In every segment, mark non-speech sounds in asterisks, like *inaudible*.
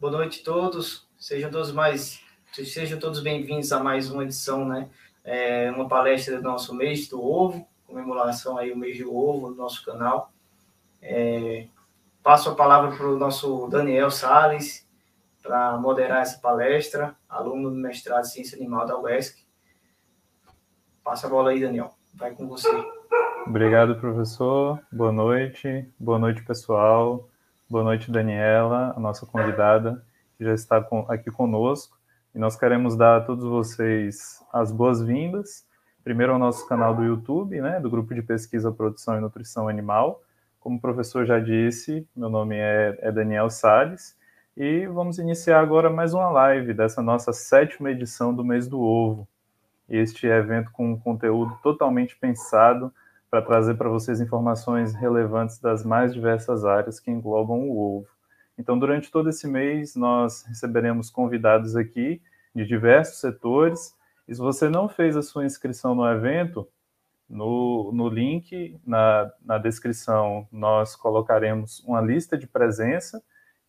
Boa noite a todos. Sejam todos mais sejam todos bem-vindos a mais uma edição, né? É uma palestra do nosso mês do ovo, comemoração aí o mês do ovo no nosso canal. É, passo a palavra para o nosso Daniel Sales para moderar essa palestra, aluno do mestrado em Ciência Animal da UESC. Passa a bola aí, Daniel. Vai com você. Obrigado, professor. Boa noite. Boa noite, pessoal. Boa noite, Daniela, a nossa convidada, que já está aqui conosco. E nós queremos dar a todos vocês as boas-vindas, primeiro ao nosso canal do YouTube, né, do Grupo de Pesquisa, Produção e Nutrição Animal. Como o professor já disse, meu nome é, é Daniel Sales e vamos iniciar agora mais uma live dessa nossa sétima edição do Mês do Ovo. Este evento com um conteúdo totalmente pensado para trazer para vocês informações relevantes das mais diversas áreas que englobam o ovo. Então, durante todo esse mês, nós receberemos convidados aqui de diversos setores. E se você não fez a sua inscrição no evento, no, no link, na, na descrição, nós colocaremos uma lista de presença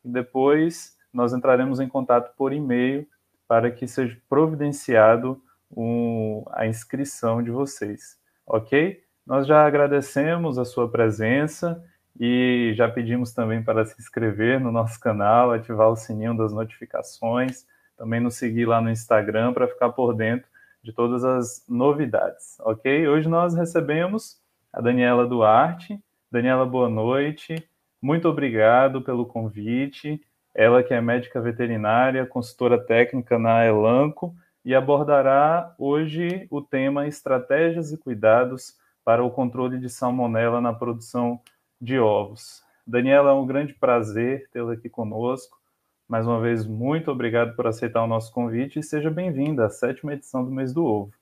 e depois nós entraremos em contato por e-mail para que seja providenciado um, a inscrição de vocês, ok? Nós já agradecemos a sua presença e já pedimos também para se inscrever no nosso canal, ativar o sininho das notificações, também nos seguir lá no Instagram para ficar por dentro de todas as novidades, ok? Hoje nós recebemos a Daniela Duarte. Daniela, boa noite. Muito obrigado pelo convite. Ela que é médica veterinária, consultora técnica na Elanco e abordará hoje o tema estratégias e cuidados para o controle de salmonela na produção de ovos. Daniela, é um grande prazer tê-la aqui conosco. Mais uma vez, muito obrigado por aceitar o nosso convite e seja bem-vinda à sétima edição do Mês do Ovo.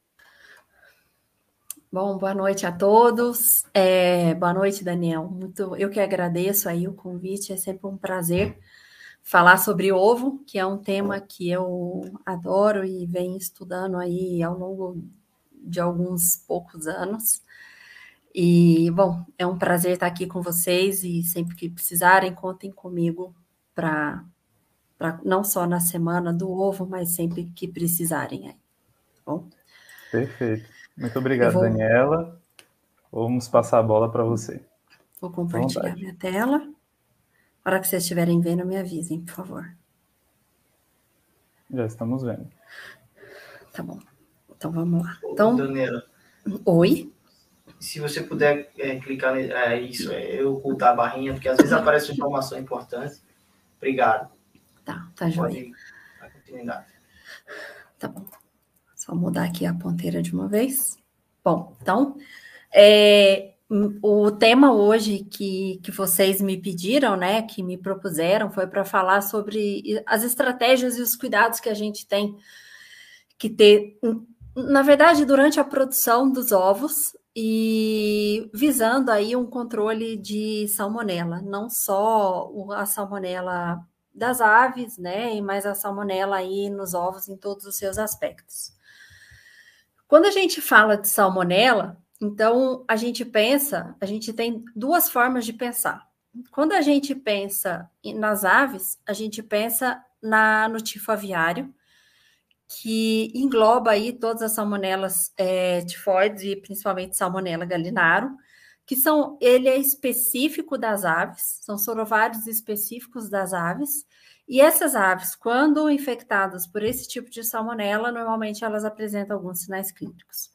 Bom, boa noite a todos. É, boa noite, Daniel. Muito, eu que agradeço aí o convite. É sempre um prazer falar sobre ovo, que é um tema que eu adoro e venho estudando aí ao longo de alguns poucos anos. E, bom, é um prazer estar aqui com vocês e sempre que precisarem, contem comigo para não só na semana do ovo, mas sempre que precisarem aí. Tá bom? Perfeito. Muito obrigado, vou... Daniela. Vamos passar a bola para você. Vou compartilhar minha tela. Na hora que vocês estiverem vendo, me avisem, por favor. Já estamos vendo. Tá bom. Então vamos lá. Então, Daniela. Oi se você puder é, clicar é, isso, é, ocultar a barrinha, porque às vezes aparece informação importante. Obrigado. Tá, tá joia. continuidade. Tá bom. Só mudar aqui a ponteira de uma vez. Bom, então, é, o tema hoje que, que vocês me pediram, né, que me propuseram, foi para falar sobre as estratégias e os cuidados que a gente tem que ter, na verdade, durante a produção dos ovos, e visando aí um controle de salmonela, não só a salmonela das aves, né, mas a salmonela aí nos ovos em todos os seus aspectos. Quando a gente fala de salmonela, então a gente pensa, a gente tem duas formas de pensar. Quando a gente pensa nas aves, a gente pensa na, no tifo aviário, que engloba aí todas as salmonelas é, tifoides e principalmente salmonela galinaro, que são, ele é específico das aves, são sorovários específicos das aves, e essas aves, quando infectadas por esse tipo de salmonela, normalmente elas apresentam alguns sinais clínicos.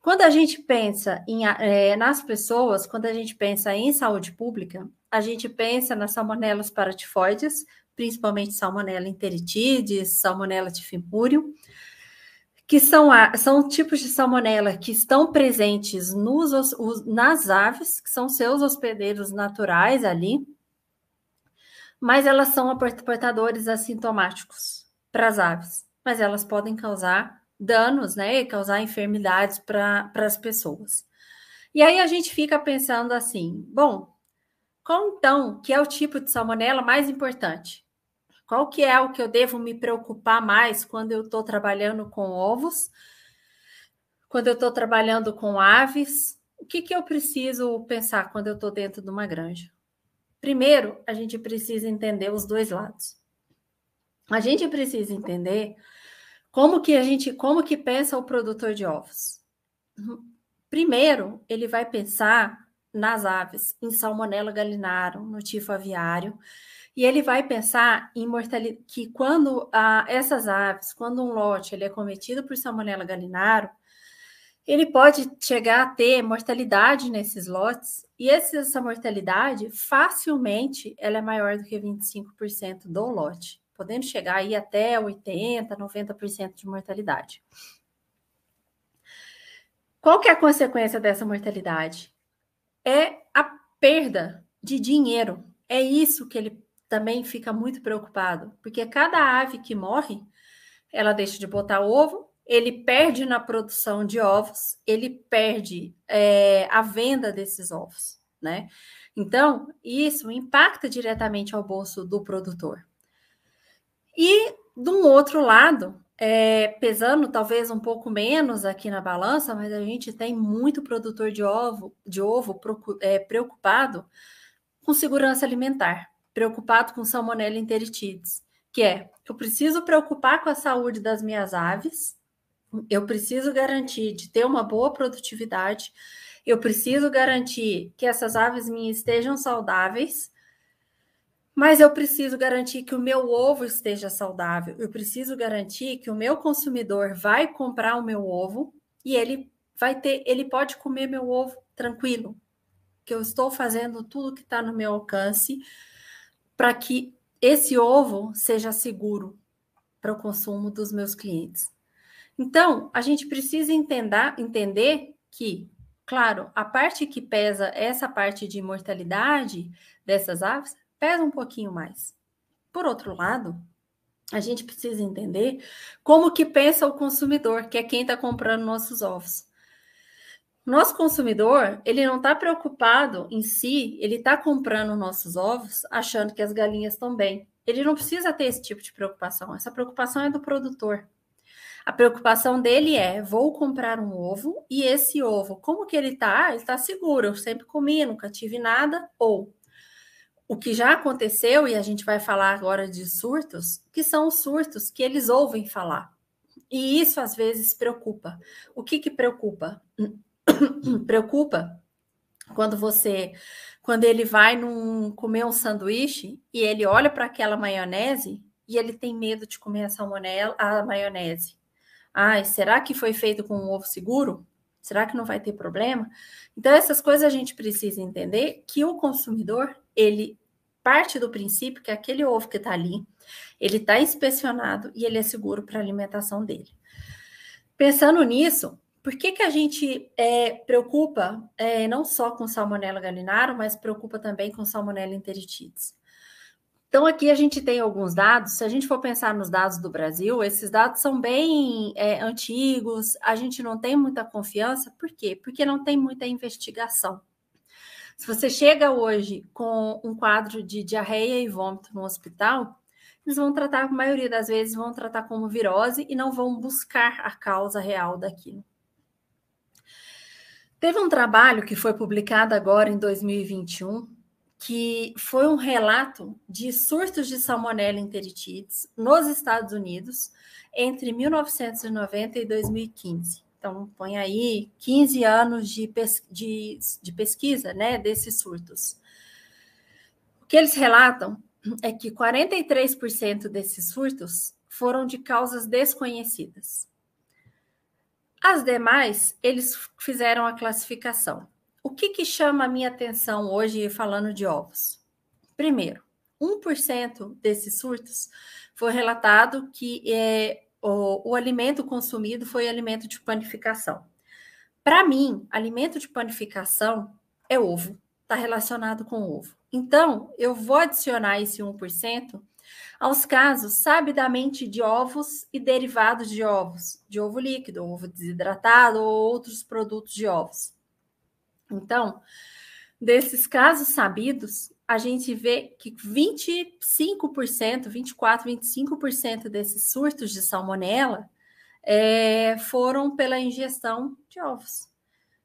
Quando a gente pensa em, é, nas pessoas, quando a gente pensa em saúde pública, a gente pensa nas salmonelas paratifoides, principalmente Salmonella enteritidis, Salmonella tifimurium, que são, são tipos de salmonela que estão presentes nos, os, nas aves, que são seus hospedeiros naturais ali, mas elas são portadores assintomáticos para as aves, mas elas podem causar danos, né, causar enfermidades para as pessoas. E aí a gente fica pensando assim, bom, qual então que é o tipo de salmonela mais importante? Qual que é o que eu devo me preocupar mais quando eu estou trabalhando com ovos? Quando eu estou trabalhando com aves? O que, que eu preciso pensar quando eu estou dentro de uma granja? Primeiro, a gente precisa entender os dois lados. a gente precisa entender como que a gente, como que pensa o produtor de ovos. Primeiro, ele vai pensar nas aves, em Salmonella gallinarum, no tifo aviário, e ele vai pensar em mortalidade, que quando ah, essas aves, quando um lote ele é cometido por Salmonella gallinarum, ele pode chegar a ter mortalidade nesses lotes, e essa mortalidade facilmente ela é maior do que 25% do lote, podendo chegar aí até 80, 90% de mortalidade. Qual que é a consequência dessa mortalidade? É a perda de dinheiro. É isso que ele também fica muito preocupado, porque cada ave que morre, ela deixa de botar ovo, ele perde na produção de ovos, ele perde é, a venda desses ovos, né? Então, isso impacta diretamente ao bolso do produtor. E, de um outro lado, é, pesando talvez um pouco menos aqui na balança, mas a gente tem muito produtor de ovo, de ovo é, preocupado com segurança alimentar, preocupado com salmonella enteritidis, que é, eu preciso preocupar com a saúde das minhas aves, eu preciso garantir de ter uma boa produtividade, eu preciso garantir que essas aves minhas estejam saudáveis, mas eu preciso garantir que o meu ovo esteja saudável. Eu preciso garantir que o meu consumidor vai comprar o meu ovo e ele vai ter, ele pode comer meu ovo tranquilo. Que eu estou fazendo tudo que está no meu alcance para que esse ovo seja seguro para o consumo dos meus clientes. Então, a gente precisa entender, entender que, claro, a parte que pesa essa parte de mortalidade dessas aves pesa um pouquinho mais. Por outro lado, a gente precisa entender como que pensa o consumidor, que é quem está comprando nossos ovos. Nosso consumidor, ele não está preocupado em si, ele está comprando nossos ovos achando que as galinhas estão bem. Ele não precisa ter esse tipo de preocupação. Essa preocupação é do produtor. A preocupação dele é: vou comprar um ovo e esse ovo, como que ele está? Ele está seguro, eu sempre comi, nunca tive nada. Ou o que já aconteceu, e a gente vai falar agora de surtos, que são os surtos que eles ouvem falar. E isso às vezes preocupa. O que que preocupa? *coughs* preocupa quando você, quando ele vai num, comer um sanduíche e ele olha para aquela maionese e ele tem medo de comer a salmonela, a maionese. Ai, será que foi feito com um ovo seguro? Será que não vai ter problema? Então, essas coisas a gente precisa entender que o consumidor, ele parte do princípio que aquele ovo que está ali, ele está inspecionado e ele é seguro para a alimentação dele. Pensando nisso, por que, que a gente é, preocupa é, não só com salmonella gallinarum, mas preocupa também com salmonella enteritidis? Então, aqui a gente tem alguns dados. Se a gente for pensar nos dados do Brasil, esses dados são bem é, antigos, a gente não tem muita confiança. Por quê? Porque não tem muita investigação. Se você chega hoje com um quadro de diarreia e vômito no hospital, eles vão tratar, a maioria das vezes, vão tratar como virose e não vão buscar a causa real daquilo. Teve um trabalho que foi publicado agora em 2021 que foi um relato de surtos de salmonella enteritidis nos Estados Unidos entre 1990 e 2015. Então, põe aí 15 anos de, pes de, de pesquisa né, desses surtos. O que eles relatam é que 43% desses surtos foram de causas desconhecidas. As demais, eles fizeram a classificação o que, que chama a minha atenção hoje falando de ovos? Primeiro, 1% desses surtos foi relatado que é, o, o alimento consumido foi alimento de panificação. Para mim, alimento de panificação é ovo, está relacionado com ovo. Então, eu vou adicionar esse 1% aos casos sabidamente de ovos e derivados de ovos, de ovo líquido, ovo desidratado ou outros produtos de ovos. Então, desses casos sabidos, a gente vê que 25%, 24%, 25% desses surtos de salmonela é, foram pela ingestão de ovos.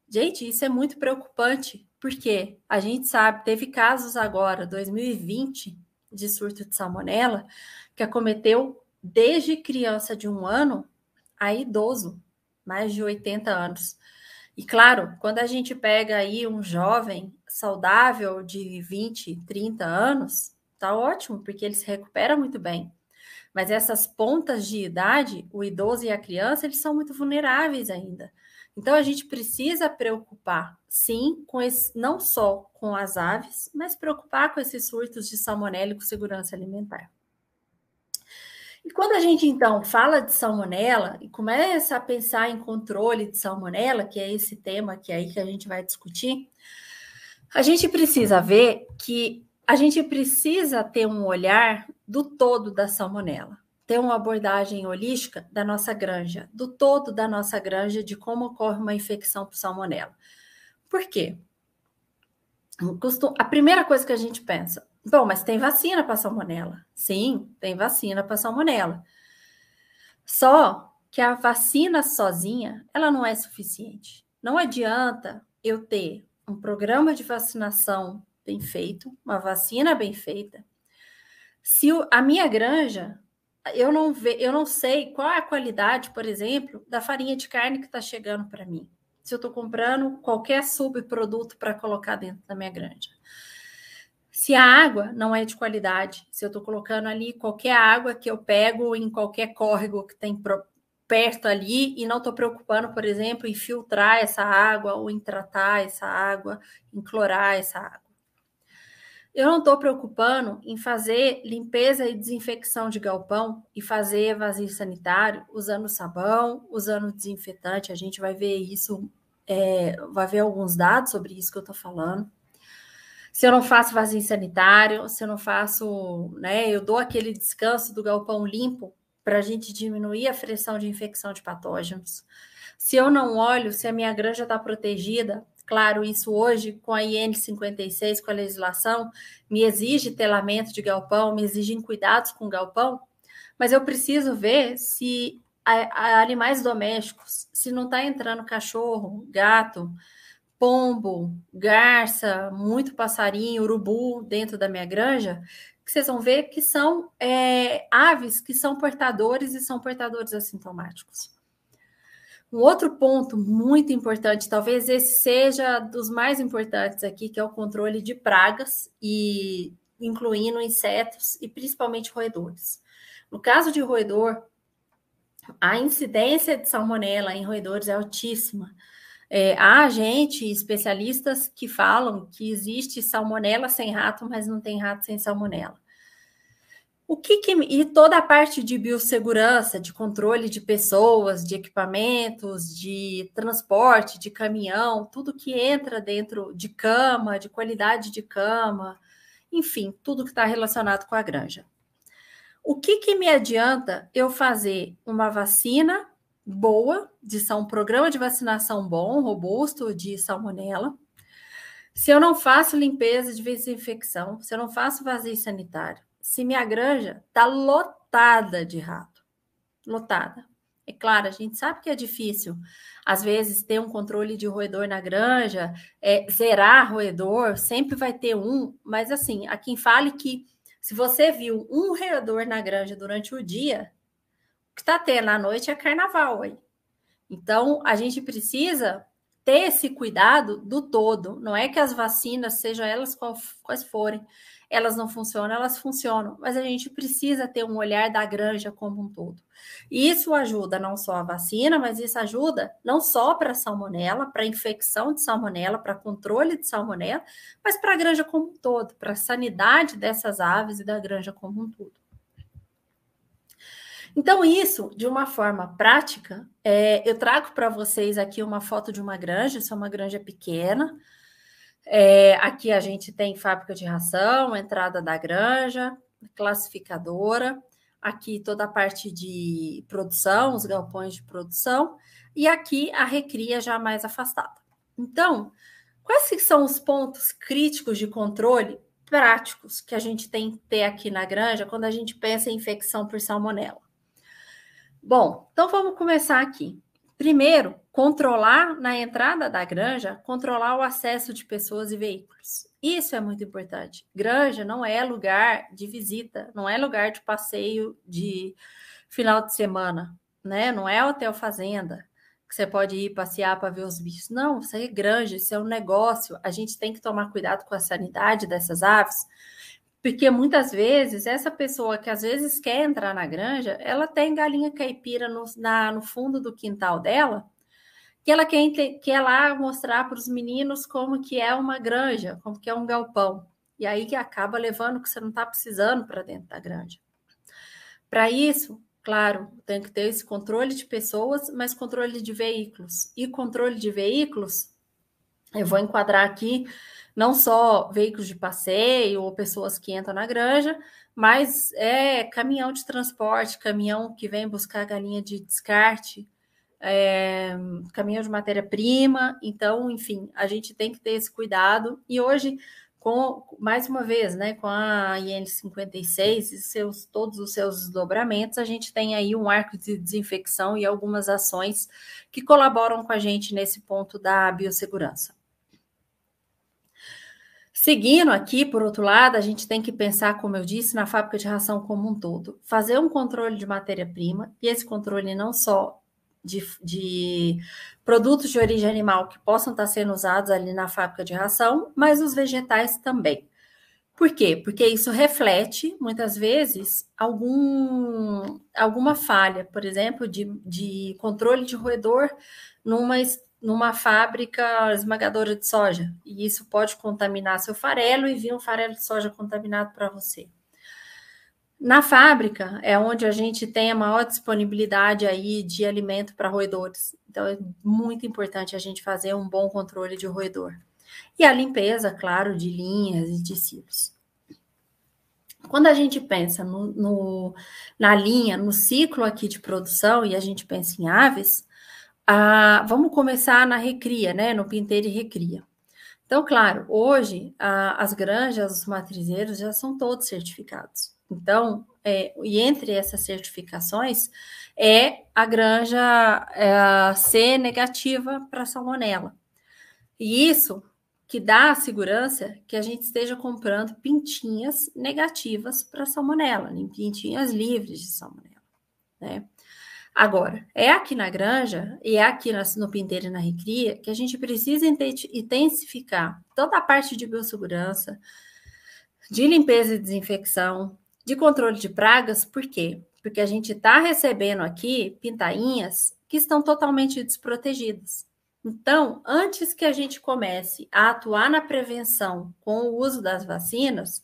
Gente, isso é muito preocupante, porque a gente sabe, teve casos agora, 2020, de surto de salmonela que acometeu desde criança de um ano a idoso, mais de 80 anos. E claro, quando a gente pega aí um jovem saudável de 20, 30 anos, tá ótimo, porque ele se recupera muito bem. Mas essas pontas de idade, o idoso e a criança, eles são muito vulneráveis ainda. Então a gente precisa preocupar, sim, com esse, não só com as aves, mas preocupar com esses surtos de salmonela e com segurança alimentar. E quando a gente então fala de salmonela e começa a pensar em controle de salmonela, que é esse tema que é aí que a gente vai discutir, a gente precisa ver que a gente precisa ter um olhar do todo da salmonela, ter uma abordagem holística da nossa granja, do todo da nossa granja, de como ocorre uma infecção por salmonela. Por quê? A primeira coisa que a gente pensa, bom, mas tem vacina para salmonela. Sim, tem vacina para salmonela. Só que a vacina sozinha, ela não é suficiente. Não adianta eu ter um programa de vacinação bem feito, uma vacina bem feita. Se a minha granja, eu não ve, eu não sei qual é a qualidade, por exemplo, da farinha de carne que está chegando para mim. Se eu estou comprando qualquer subproduto para colocar dentro da minha granja. Se a água não é de qualidade, se eu estou colocando ali qualquer água que eu pego em qualquer córrego que tem perto ali e não estou preocupando, por exemplo, em filtrar essa água ou em tratar essa água, em clorar essa água. Eu não estou preocupando em fazer limpeza e desinfecção de galpão e fazer vazio sanitário usando sabão, usando desinfetante. A gente vai ver isso, é, vai ver alguns dados sobre isso que eu estou falando. Se eu não faço vazio sanitário, se eu não faço, né, eu dou aquele descanso do galpão limpo para a gente diminuir a pressão de infecção de patógenos. Se eu não olho se a minha granja está protegida, Claro, isso hoje, com a IN 56, com a legislação, me exige telamento de galpão, me exigem cuidados com galpão, mas eu preciso ver se a, a animais domésticos, se não está entrando cachorro, gato, pombo, garça, muito passarinho, urubu dentro da minha granja, que vocês vão ver que são é, aves que são portadores e são portadores assintomáticos. Um outro ponto muito importante, talvez esse seja dos mais importantes aqui, que é o controle de pragas e incluindo insetos e principalmente roedores. No caso de roedor, a incidência de salmonela em roedores é altíssima. É, há gente, especialistas, que falam que existe salmonela sem rato, mas não tem rato sem salmonela. O que, que, e toda a parte de biossegurança, de controle de pessoas, de equipamentos, de transporte, de caminhão, tudo que entra dentro de cama, de qualidade de cama, enfim, tudo que está relacionado com a granja. O que, que me adianta eu fazer uma vacina boa, de um programa de vacinação bom, robusto de salmonela, se eu não faço limpeza de desinfecção, se eu não faço vazio sanitário, se minha granja está lotada de rato, lotada. É claro, a gente sabe que é difícil, às vezes, ter um controle de roedor na granja, é, zerar roedor, sempre vai ter um, mas assim, a quem fale que se você viu um roedor na granja durante o dia, o que está tendo à noite é carnaval aí. Então, a gente precisa ter esse cuidado do todo. Não é que as vacinas, sejam elas quais forem, elas não funcionam, elas funcionam, mas a gente precisa ter um olhar da granja como um todo. Isso ajuda não só a vacina, mas isso ajuda não só para a salmonela, para infecção de salmonela, para controle de salmonela, mas para a granja como um todo, para a sanidade dessas aves e da granja como um todo. Então, isso, de uma forma prática, é, eu trago para vocês aqui uma foto de uma granja, isso é uma granja pequena, é, aqui a gente tem fábrica de ração, entrada da granja, classificadora, aqui toda a parte de produção, os galpões de produção, e aqui a recria já mais afastada. Então, quais são os pontos críticos de controle práticos que a gente tem que ter aqui na granja quando a gente pensa em infecção por salmonela? Bom, então vamos começar aqui. Primeiro, controlar na entrada da granja, controlar o acesso de pessoas e veículos. Isso é muito importante. Granja não é lugar de visita, não é lugar de passeio de final de semana, né? Não é hotel fazenda que você pode ir passear para ver os bichos. Não, isso é granja, isso é um negócio. A gente tem que tomar cuidado com a sanidade dessas aves, porque muitas vezes essa pessoa que às vezes quer entrar na granja, ela tem galinha caipira no, na, no fundo do quintal dela, que ela quer, quer lá mostrar para os meninos como que é uma granja, como que é um galpão. E aí que acaba levando o que você não está precisando para dentro da granja. Para isso, claro, tem que ter esse controle de pessoas, mas controle de veículos. E controle de veículos, eu vou enquadrar aqui não só veículos de passeio ou pessoas que entram na granja, mas é caminhão de transporte, caminhão que vem buscar galinha de descarte, é, caminhão de matéria-prima. Então, enfim, a gente tem que ter esse cuidado. E hoje, com mais uma vez, né, com a IN 56 e seus, todos os seus desdobramentos, a gente tem aí um arco de desinfecção e algumas ações que colaboram com a gente nesse ponto da biossegurança. Seguindo aqui, por outro lado, a gente tem que pensar, como eu disse, na fábrica de ração como um todo. Fazer um controle de matéria-prima, e esse controle não só de, de, produtos de origem animal que possam estar sendo usados ali na fábrica de ração, mas os vegetais também. Por quê? Porque isso reflete, muitas vezes, algum, alguma falha, por exemplo, de, de controle de roedor numa numa fábrica esmagadora de soja. E isso pode contaminar seu farelo e vir um farelo de soja contaminado para você. Na fábrica é onde a gente tem a maior disponibilidade aí de alimento para roedores. Então é muito importante a gente fazer um bom controle de roedor. E a limpeza, claro, de linhas e de silos. Quando a gente pensa no, no, na linha, no ciclo aqui de produção, e a gente pensa em aves, ah, vamos começar na recria, né? No pinteiro e recria. Então, claro, hoje as granjas, os matrizeiros já são todos certificados. Então, é, e entre essas certificações é a granja é, ser negativa para salmonela. E isso que dá a segurança que a gente esteja comprando pintinhas negativas para salmonela, pintinhas livres de salmonela, né? Agora, é aqui na granja e é aqui no Pinteiro e na Recria que a gente precisa intensificar toda a parte de biossegurança, de limpeza e desinfecção, de controle de pragas, por quê? Porque a gente está recebendo aqui pintainhas que estão totalmente desprotegidas. Então, antes que a gente comece a atuar na prevenção com o uso das vacinas,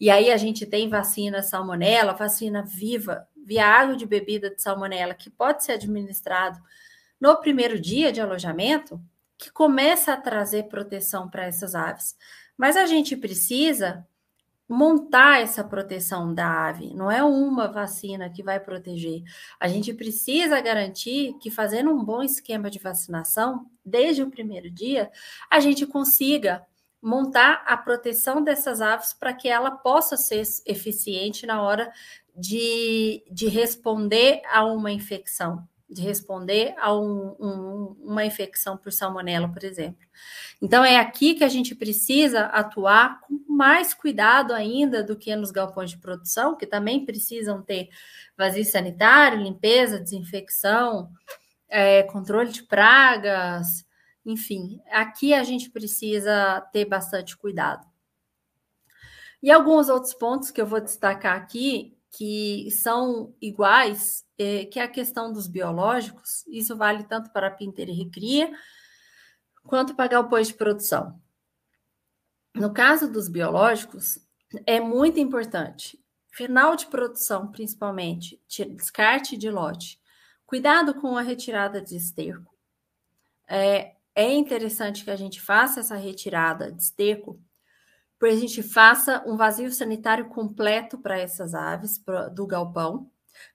e aí a gente tem vacina salmonela, vacina viva, água de bebida de salmonela, que pode ser administrado no primeiro dia de alojamento, que começa a trazer proteção para essas aves. Mas a gente precisa montar essa proteção da ave, não é uma vacina que vai proteger. A gente precisa garantir que fazendo um bom esquema de vacinação, desde o primeiro dia, a gente consiga montar a proteção dessas aves para que ela possa ser eficiente na hora de, de responder a uma infecção, de responder a um, um, uma infecção por salmonela, por exemplo. Então, é aqui que a gente precisa atuar com mais cuidado ainda do que nos galpões de produção, que também precisam ter vazio sanitário, limpeza, desinfecção, é, controle de pragas, enfim, aqui a gente precisa ter bastante cuidado. E alguns outros pontos que eu vou destacar aqui que são iguais, é, que é a questão dos biológicos, isso vale tanto para pinter e recria, quanto para galpões de produção. No caso dos biológicos, é muito importante, final de produção principalmente, descarte de lote, cuidado com a retirada de esterco. É, é interessante que a gente faça essa retirada de esterco para a gente faça um vazio sanitário completo para essas aves pra, do galpão.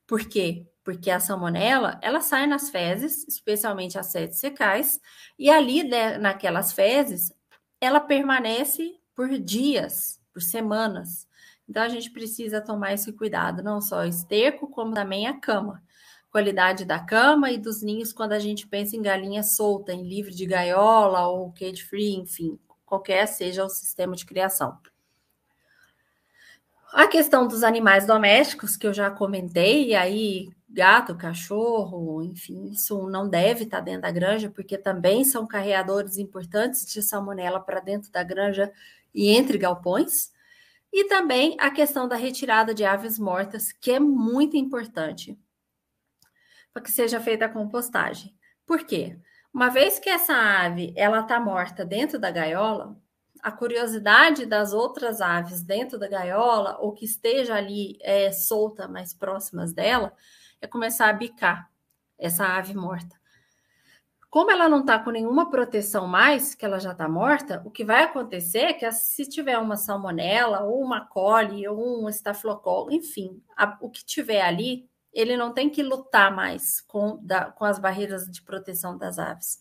Por quê? Porque a salmonela, ela sai nas fezes, especialmente as fezes secais, e ali né, naquelas fezes, ela permanece por dias, por semanas. Então a gente precisa tomar esse cuidado, não só esterco, como também a cama. qualidade da cama e dos ninhos quando a gente pensa em galinha solta, em livre de gaiola ou cage free, enfim, qualquer seja o sistema de criação. A questão dos animais domésticos, que eu já comentei, e aí gato, cachorro, enfim, isso não deve estar dentro da granja, porque também são carreadores importantes de salmonela para dentro da granja e entre galpões. E também a questão da retirada de aves mortas, que é muito importante para que seja feita a compostagem. Por quê? Uma vez que essa ave ela está morta dentro da gaiola, a curiosidade das outras aves dentro da gaiola ou que esteja ali é, solta, mais próximas dela, é começar a bicar essa ave morta. Como ela não está com nenhuma proteção mais, que ela já está morta, o que vai acontecer é que se tiver uma salmonela, ou uma coli, ou um estafilococcus, enfim, a, o que tiver ali, ele não tem que lutar mais com, da, com as barreiras de proteção das aves.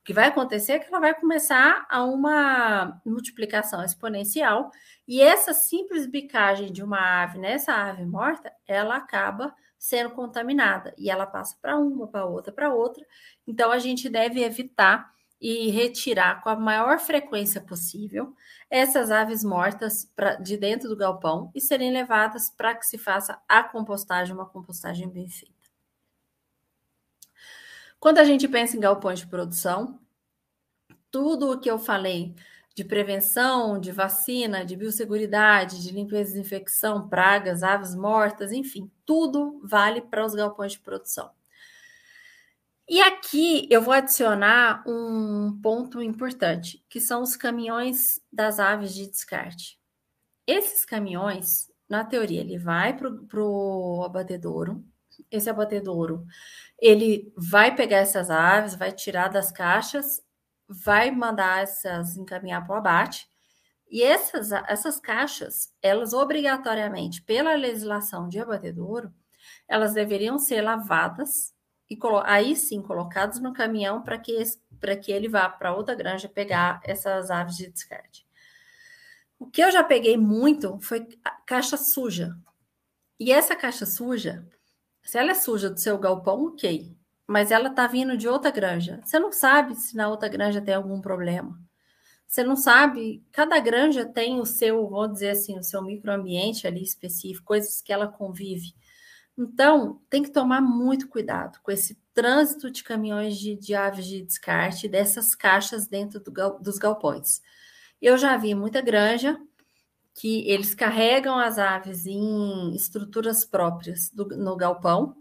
O que vai acontecer é que ela vai começar a uma multiplicação exponencial, e essa simples bicagem de uma ave nessa ave morta, ela acaba sendo contaminada e ela passa para uma, para outra, para outra. Então a gente deve evitar e retirar com a maior frequência possível essas aves mortas pra, de dentro do galpão e serem levadas para que se faça a compostagem, uma compostagem bem feita. Quando a gente pensa em galpões de produção, tudo o que eu falei de prevenção, de vacina, de biosseguridade, de limpeza e desinfecção, pragas, aves mortas, enfim, tudo vale para os galpões de produção. E aqui eu vou adicionar um ponto importante, que são os caminhões das aves de descarte. Esses caminhões, na teoria, ele vai para o abatedouro, esse abatedouro, ele vai pegar essas aves, vai tirar das caixas vai mandar essas encaminhar para o abate. E essas, essas caixas, elas obrigatoriamente, pela legislação de abatedouro, elas deveriam ser lavadas e aí sim colocadas no caminhão para que, que ele vá para outra granja pegar essas aves de descarte. O que eu já peguei muito foi caixa suja. E essa caixa suja, se ela é suja do seu galpão, ok mas ela está vindo de outra granja. Você não sabe se na outra granja tem algum problema. Você não sabe, cada granja tem o seu, vou dizer assim, o seu microambiente ali específico, coisas que ela convive. Então, tem que tomar muito cuidado com esse trânsito de caminhões de, de aves de descarte dessas caixas dentro do, dos galpões. Eu já vi muita granja que eles carregam as aves em estruturas próprias do, no galpão,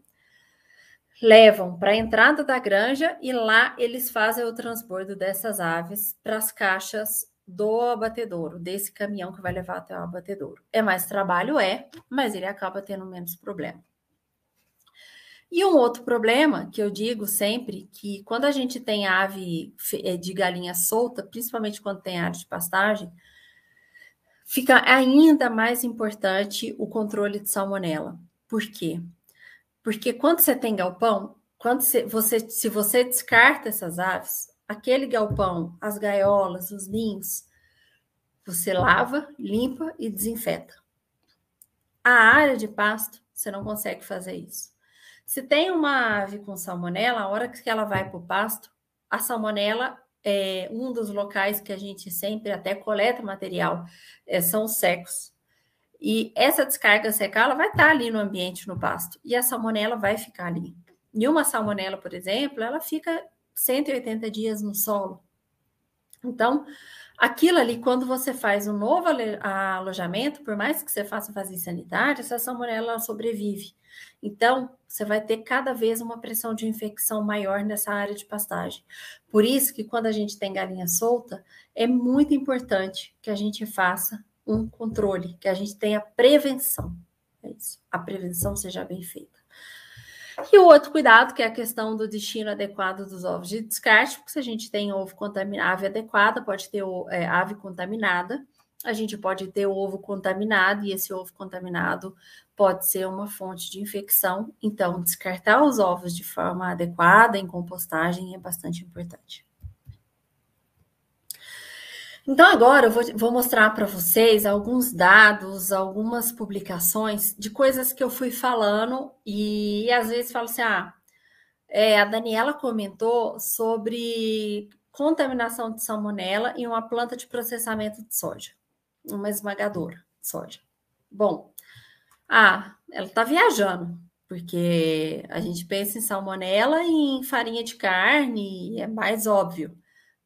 levam para a entrada da granja e lá eles fazem o transbordo dessas aves para as caixas do abatedouro, desse caminhão que vai levar até o abatedouro. É mais trabalho, é, mas ele acaba tendo menos problema. E um outro problema que eu digo sempre que quando a gente tem ave eh, de galinha solta, principalmente quando tem área de pastagem, fica ainda mais importante o controle de salmonela. Por quê? Porque quando você tem galpão, quando você, se você descarta essas aves, aquele galpão, as gaiolas, os ninhos, você lava, limpa e desinfeta. A área de pasto, você não consegue fazer isso. Se tem uma ave com salmonela, a hora que ela vai para o pasto, a salmonela é um dos locais que a gente sempre até coleta material, é, são os secos. E essa descarga secal ela vai estar ali no ambiente, no pasto, e a salmonela vai ficar ali. E uma salmonela, por exemplo, ela fica 180 dias no solo. Então, aquilo ali, quando você faz um novo alojamento, por mais que você faça vazio sanitário, essa salmonela sobrevive. Então, você vai ter cada vez uma pressão de infecção maior nessa área de pastagem. Por isso que quando a gente tem galinha solta, é muito importante que a gente faça um controle, que a gente tenha prevenção. É isso. A prevenção seja bem feita. E o outro cuidado, que é a questão do destino adequado dos ovos de descarte, porque se a gente tem ovo contaminado, ave adequada, pode ter é, ave contaminada, a gente pode ter ovo contaminado, e esse ovo contaminado pode ser uma fonte de infecção. Então, descartar os ovos de forma adequada em compostagem é bastante importante. Então, agora eu vou, vou mostrar para vocês alguns dados, algumas publicações de coisas que eu fui falando e, e às vezes falo assim: ah, é, a Daniela comentou sobre contaminação de salmonela em uma planta de processamento de soja, uma esmagadora de soja. Bom, ah, ela está viajando, porque a gente pensa em salmonela e em farinha de carne, é mais óbvio.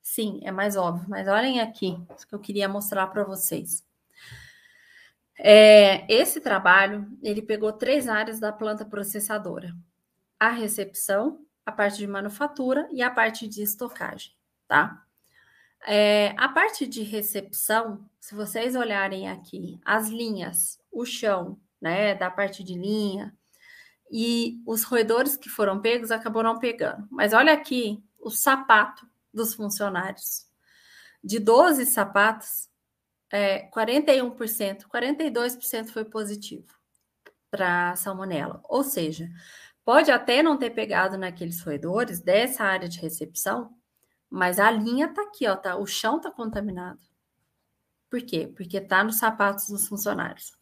Sim, é mais óbvio, mas olhem aqui, isso que eu queria mostrar para vocês. É, esse trabalho, ele pegou três áreas da planta processadora. A recepção, a parte de manufatura e a parte de estocagem, tá? É, a parte de recepção, se vocês olharem aqui, as linhas, o chão, né, da parte de linha, e os roedores que foram pegos acabou não pegando. Mas olha aqui o sapato dos funcionários. De 12 sapatos, é, 41%, 42% foi positivo para salmonela. Ou seja, pode até não ter pegado naqueles roedores dessa área de recepção, mas a linha tá aqui, ó, tá, o chão tá contaminado. Por quê? Porque tá nos sapatos dos funcionários.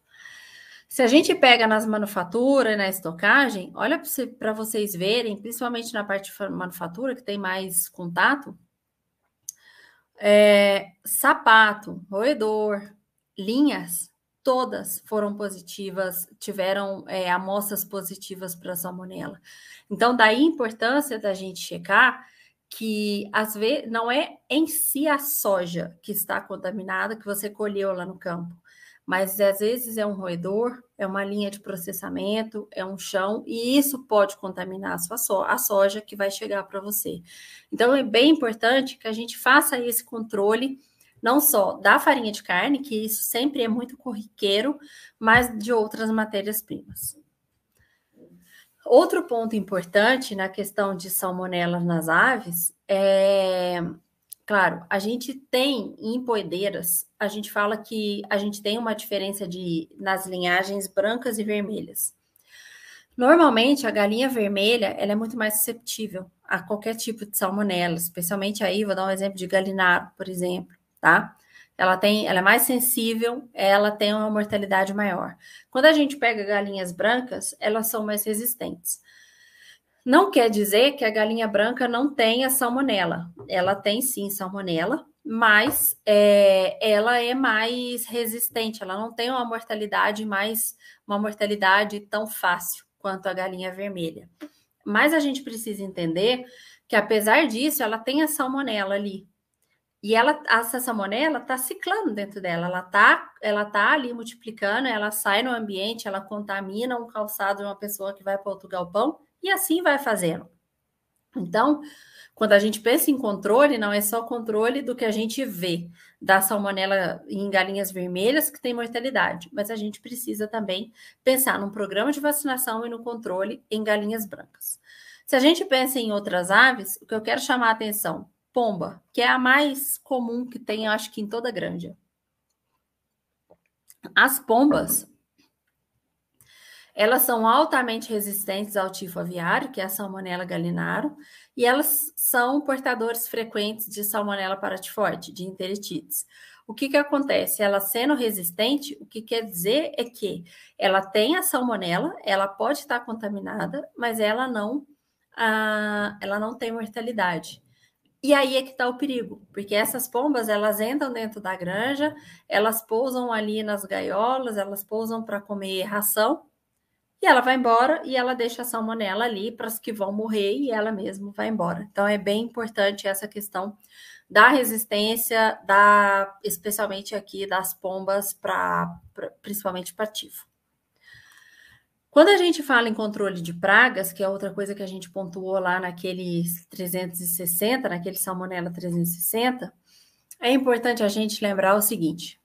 Se a gente pega nas manufaturas, na estocagem, olha para vocês verem, principalmente na parte de manufatura, que tem mais contato, é, sapato, roedor, linhas, todas foram positivas, tiveram é, amostras positivas para salmonela. Então, daí a importância da gente checar que às vezes não é em si a soja que está contaminada que você colheu lá no campo, mas às vezes é um roedor, é uma linha de processamento, é um chão, e isso pode contaminar a sua so a soja que vai chegar para você. Então é bem importante que a gente faça esse controle, não só da farinha de carne, que isso sempre é muito corriqueiro, mas de outras matérias-primas. Outro ponto importante na questão de salmonela nas aves é Claro, a gente tem em poedeiras, a gente fala que a gente tem uma diferença de nas linhagens brancas e vermelhas. Normalmente, a galinha vermelha ela é muito mais susceptível a qualquer tipo de salmonela, especialmente aí, vou dar um exemplo de galinaro, por exemplo, tá? Ela tem, ela é mais sensível, ela tem uma mortalidade maior. Quando a gente pega galinhas brancas, elas são mais resistentes. Não quer dizer que a galinha branca não tenha salmonela. Ela tem sim salmonela, mas é, ela é mais resistente, ela não tem uma mortalidade mais uma mortalidade tão fácil quanto a galinha vermelha. Mas a gente precisa entender que apesar disso, ela tem a salmonela ali. E ela, essa salmonela está ciclando dentro dela, ela está ela tá ali multiplicando, ela sai no ambiente, ela contamina um calçado de uma pessoa que vai para outro galpão e assim vai fazendo. Então, quando a gente pensa em controle, não é só controle do que a gente vê da salmonela em galinhas vermelhas que tem mortalidade, mas a gente precisa também pensar num programa de vacinação e no controle em galinhas brancas. Se a gente pensa em outras aves, o que eu quero chamar a atenção, pomba, que é a mais comum que tem, acho que em toda granja. As pombas, elas são altamente resistentes ao tifo aviário, que é a Salmonella gallinarum, e elas são portadores frequentes de Salmonella paratiforte, de enteritides. O que, que acontece? Ela sendo resistente, o que quer dizer é que ela tem a salmonela, ela pode estar contaminada, mas ela não, ela não tem mortalidade. E aí é que está o perigo, porque essas pombas elas entram dentro da granja, elas pousam ali nas gaiolas, elas pousam para comer ração, e ela vai embora e ela deixa a salmonela ali para as que vão morrer e ela mesma vai embora. Então é bem importante essa questão da resistência, da especialmente aqui das pombas para principalmente para tifo. Quando a gente fala em controle de pragas, que é outra coisa que a gente pontuou lá naquele 360, naquele salmonela 360, é importante a gente lembrar o seguinte: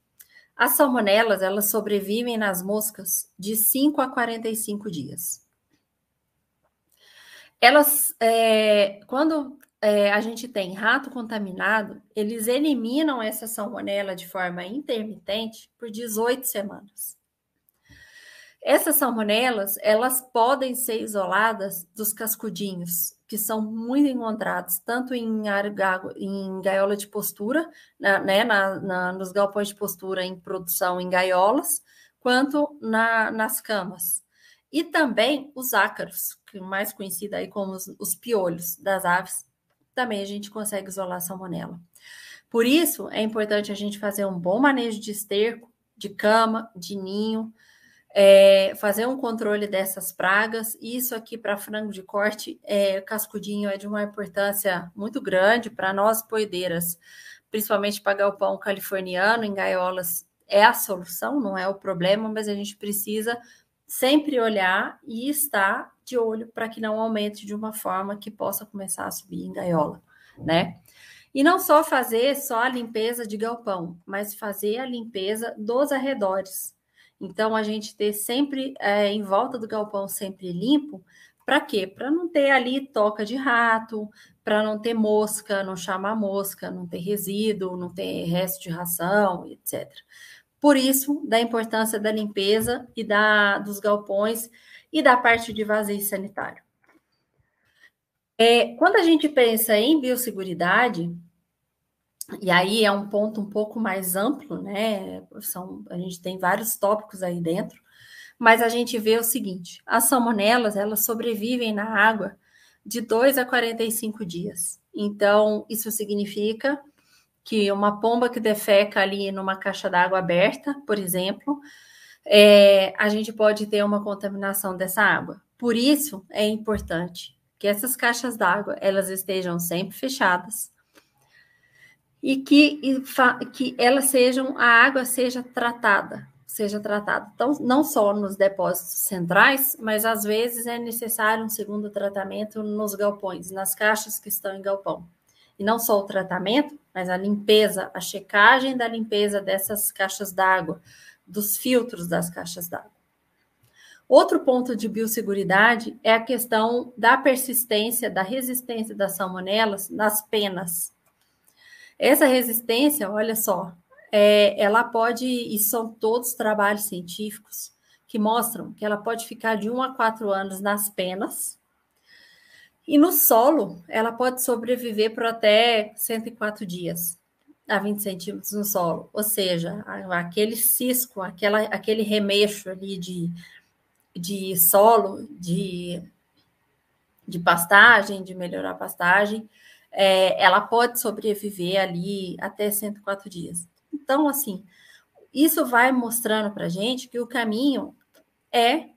as salmonelas, elas sobrevivem nas moscas de 5 a 45 dias. Elas, é, quando é, a gente tem rato contaminado, eles eliminam essa salmonela de forma intermitente por 18 semanas. Essas salmonelas, elas podem ser isoladas dos cascudinhos, que são muito encontrados, tanto em, em gaiola de postura, né, na, na, nos galpões de postura em produção em gaiolas, quanto na, nas camas. E também os ácaros, que mais conhecido aí como os, os piolhos das aves, também a gente consegue isolar a salmonela. Por isso, é importante a gente fazer um bom manejo de esterco, de cama, de ninho, é, fazer um controle dessas pragas. Isso aqui para frango de corte, é, cascudinho é de uma importância muito grande para nós poedeiras, principalmente para o pão californiano em gaiolas é a solução, não é o problema, mas a gente precisa sempre olhar e estar de olho para que não aumente de uma forma que possa começar a subir em gaiola, né? E não só fazer só a limpeza de galpão, mas fazer a limpeza dos arredores. Então, a gente ter sempre é, em volta do galpão sempre limpo, para quê? Para não ter ali toca de rato, para não ter mosca, não chamar mosca, não ter resíduo, não ter resto de ração, etc. Por isso, da importância da limpeza e da, dos galpões e da parte de vazio sanitário. É, quando a gente pensa em biosseguridade, e aí é um ponto um pouco mais amplo, né? São, a gente tem vários tópicos aí dentro, mas a gente vê o seguinte: as salmonelas elas sobrevivem na água de 2 a 45 dias. Então, isso significa que uma pomba que defeca ali numa caixa d'água aberta, por exemplo, é, a gente pode ter uma contaminação dessa água. Por isso é importante que essas caixas d'água elas estejam sempre fechadas e que, e que elas sejam a água seja tratada, seja tratada. Então, não só nos depósitos centrais, mas às vezes é necessário um segundo tratamento nos galpões, nas caixas que estão em galpão. E não só o tratamento, mas a limpeza, a checagem da limpeza dessas caixas d'água, dos filtros das caixas d'água. Outro ponto de biosseguridade é a questão da persistência, da resistência das salmonelas nas penas. Essa resistência, olha só, é, ela pode, e são todos trabalhos científicos que mostram que ela pode ficar de 1 a 4 anos nas penas, e no solo, ela pode sobreviver por até 104 dias, a 20 centímetros no solo. Ou seja, aquele cisco, aquela, aquele remexo ali de, de solo, de, de pastagem, de melhorar a pastagem, é, ela pode sobreviver ali até 104 dias. Então, assim, isso vai mostrando para gente que o caminho é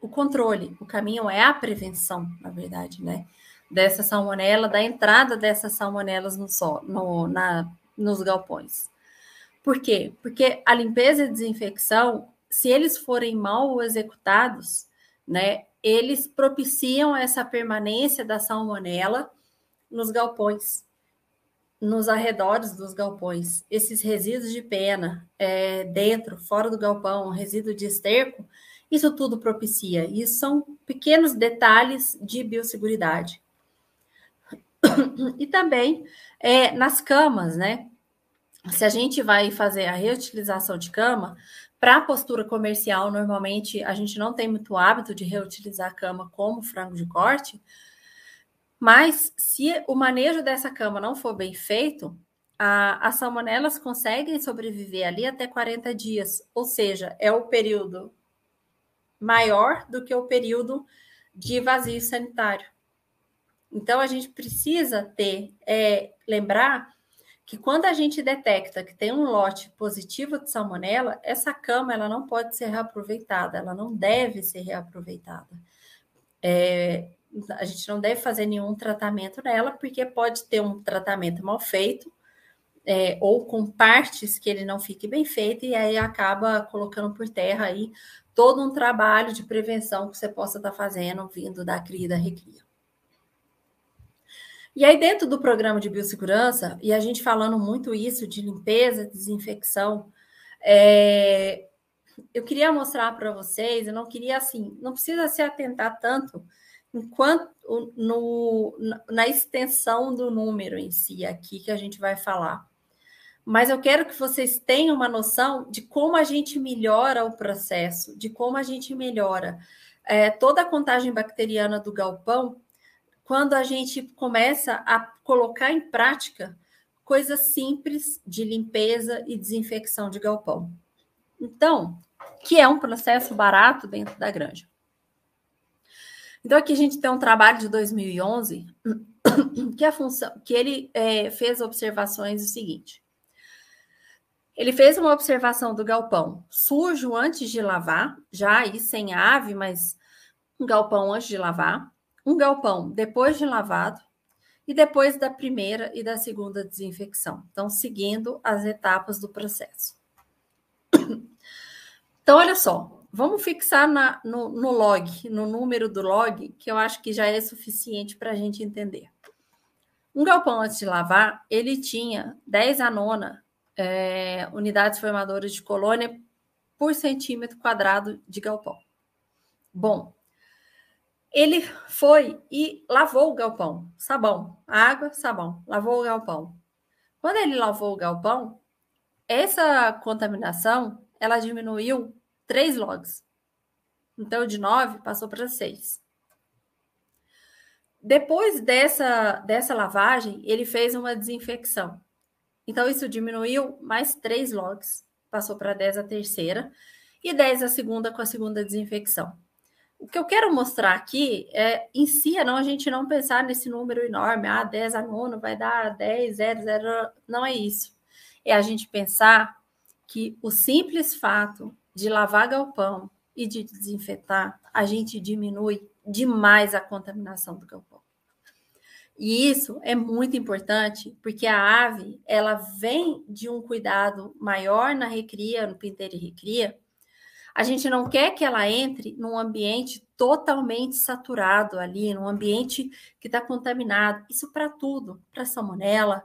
o controle. O caminho é a prevenção, na verdade, né? Dessa salmonela, da entrada dessas salmonelas no sol, no, na, nos galpões. Por quê? Porque a limpeza e desinfecção, se eles forem mal executados, né, eles propiciam essa permanência da salmonela nos galpões, nos arredores dos galpões. Esses resíduos de pena é, dentro, fora do galpão, resíduo de esterco, isso tudo propicia. E são pequenos detalhes de biosseguridade. E também é, nas camas, né? Se a gente vai fazer a reutilização de cama, para a postura comercial, normalmente a gente não tem muito hábito de reutilizar a cama como frango de corte, mas se o manejo dessa cama não for bem feito, a, as salmonelas conseguem sobreviver ali até 40 dias, ou seja, é o período maior do que o período de vazio sanitário. Então, a gente precisa ter, é, lembrar que quando a gente detecta que tem um lote positivo de salmonela, essa cama ela não pode ser reaproveitada, ela não deve ser reaproveitada. É, a gente não deve fazer nenhum tratamento nela, porque pode ter um tratamento mal feito, é, ou com partes que ele não fique bem feito, e aí acaba colocando por terra aí todo um trabalho de prevenção que você possa estar fazendo vindo da CRI e da Recria. E aí, dentro do programa de biossegurança, e a gente falando muito isso de limpeza, desinfecção, é, eu queria mostrar para vocês, eu não queria assim, não precisa se atentar tanto enquanto no, na extensão do número em si aqui que a gente vai falar. mas eu quero que vocês tenham uma noção de como a gente melhora o processo, de como a gente melhora é, toda a contagem bacteriana do galpão quando a gente começa a colocar em prática coisas simples de limpeza e desinfecção de galpão. Então, que é um processo barato dentro da granja. Então, aqui a gente tem um trabalho de 2011 que a função que ele é, fez observações o seguinte. Ele fez uma observação do galpão sujo antes de lavar, já aí sem ave, mas um galpão antes de lavar, um galpão depois de lavado e depois da primeira e da segunda desinfecção. Então, seguindo as etapas do processo. Então, olha só, vamos fixar na, no, no log, no número do log, que eu acho que já é suficiente para a gente entender. Um galpão antes de lavar, ele tinha 10 a nona é, unidades formadoras de colônia por centímetro quadrado de galpão. Bom, ele foi e lavou o galpão, sabão, água, sabão, lavou o galpão. Quando ele lavou o galpão, essa contaminação ela diminuiu 3 logs. Então, de 9 passou para 6. Depois dessa, dessa lavagem, ele fez uma desinfecção. Então, isso diminuiu mais 3 logs, passou para 10 a terceira, e 10 a segunda com a segunda desinfecção. O que eu quero mostrar aqui é, em si, é não a gente não pensar nesse número enorme, ah, 10 a nono vai dar 10, 0, 0, não é isso. É a gente pensar que o simples fato de lavar galpão e de desinfetar, a gente diminui demais a contaminação do galpão. E isso é muito importante, porque a ave, ela vem de um cuidado maior na recria, no pinteiro e recria. A gente não quer que ela entre num ambiente totalmente saturado ali, num ambiente que está contaminado. Isso para tudo, para salmonela,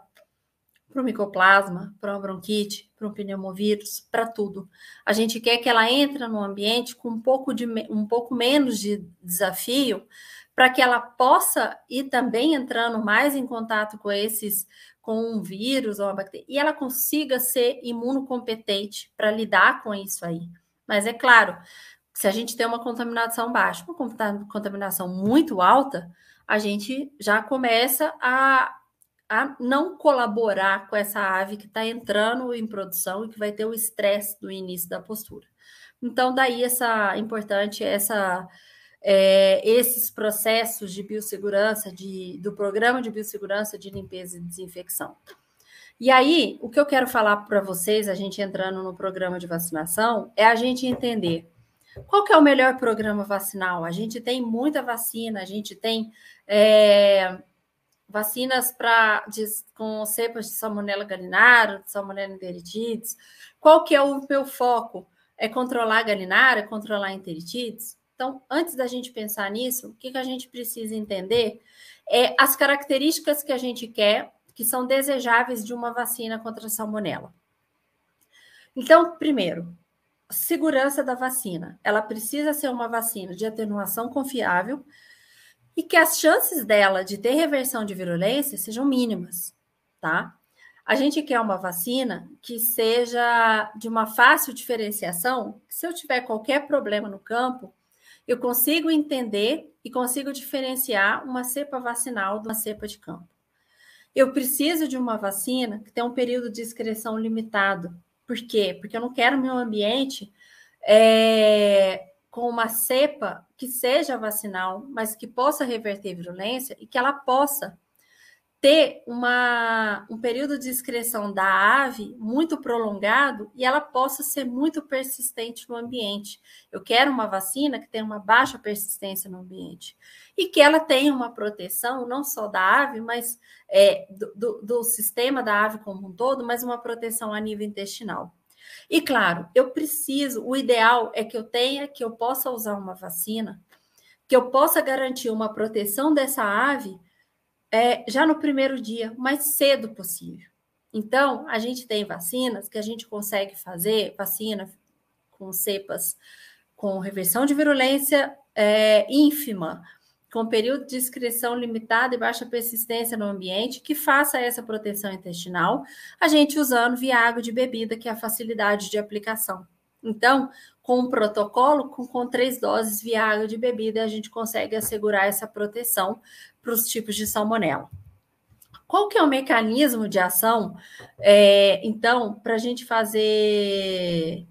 para o micoplasma, para uma bronquite, para um pneumovírus, para tudo. A gente quer que ela entre no ambiente com um pouco, de, um pouco menos de desafio, para que ela possa ir também entrando mais em contato com esses, com um vírus ou uma bactéria, e ela consiga ser imunocompetente para lidar com isso aí. Mas é claro, se a gente tem uma contaminação baixa, uma contaminação muito alta, a gente já começa a a não colaborar com essa ave que está entrando em produção e que vai ter o estresse do início da postura. Então, daí essa importante essa é, esses processos de biossegurança, de, do programa de biossegurança de limpeza e desinfecção. E aí, o que eu quero falar para vocês, a gente entrando no programa de vacinação, é a gente entender qual que é o melhor programa vacinal. A gente tem muita vacina, a gente tem é, vacinas para com cepas de salmonella galinária, de salmonella enteritidis. Qual que é o meu foco? É controlar a galinária, controlar a enteritidis? Então, antes da gente pensar nisso, o que, que a gente precisa entender é as características que a gente quer, que são desejáveis de uma vacina contra a salmonela. Então, primeiro, segurança da vacina. Ela precisa ser uma vacina de atenuação confiável, e que as chances dela de ter reversão de virulência sejam mínimas, tá? A gente quer uma vacina que seja de uma fácil diferenciação, se eu tiver qualquer problema no campo, eu consigo entender e consigo diferenciar uma cepa vacinal de uma cepa de campo. Eu preciso de uma vacina que tenha um período de excreção limitado. Por quê? Porque eu não quero meu ambiente é, com uma cepa que seja vacinal, mas que possa reverter virulência e que ela possa ter uma, um período de excreção da ave muito prolongado e ela possa ser muito persistente no ambiente. Eu quero uma vacina que tenha uma baixa persistência no ambiente e que ela tenha uma proteção não só da ave, mas é, do, do, do sistema da ave como um todo, mas uma proteção a nível intestinal. E claro, eu preciso, o ideal é que eu tenha, que eu possa usar uma vacina, que eu possa garantir uma proteção dessa ave é, já no primeiro dia, o mais cedo possível. Então, a gente tem vacinas que a gente consegue fazer, vacina com cepas com reversão de virulência é, ínfima, com período de excreção limitado e baixa persistência no ambiente, que faça essa proteção intestinal, a gente usando Viagra de bebida, que é a facilidade de aplicação. Então, com um protocolo, com, com três doses Viagra de bebida, a gente consegue assegurar essa proteção para os tipos de salmonela. Qual que é o mecanismo de ação? É, então, para a gente fazer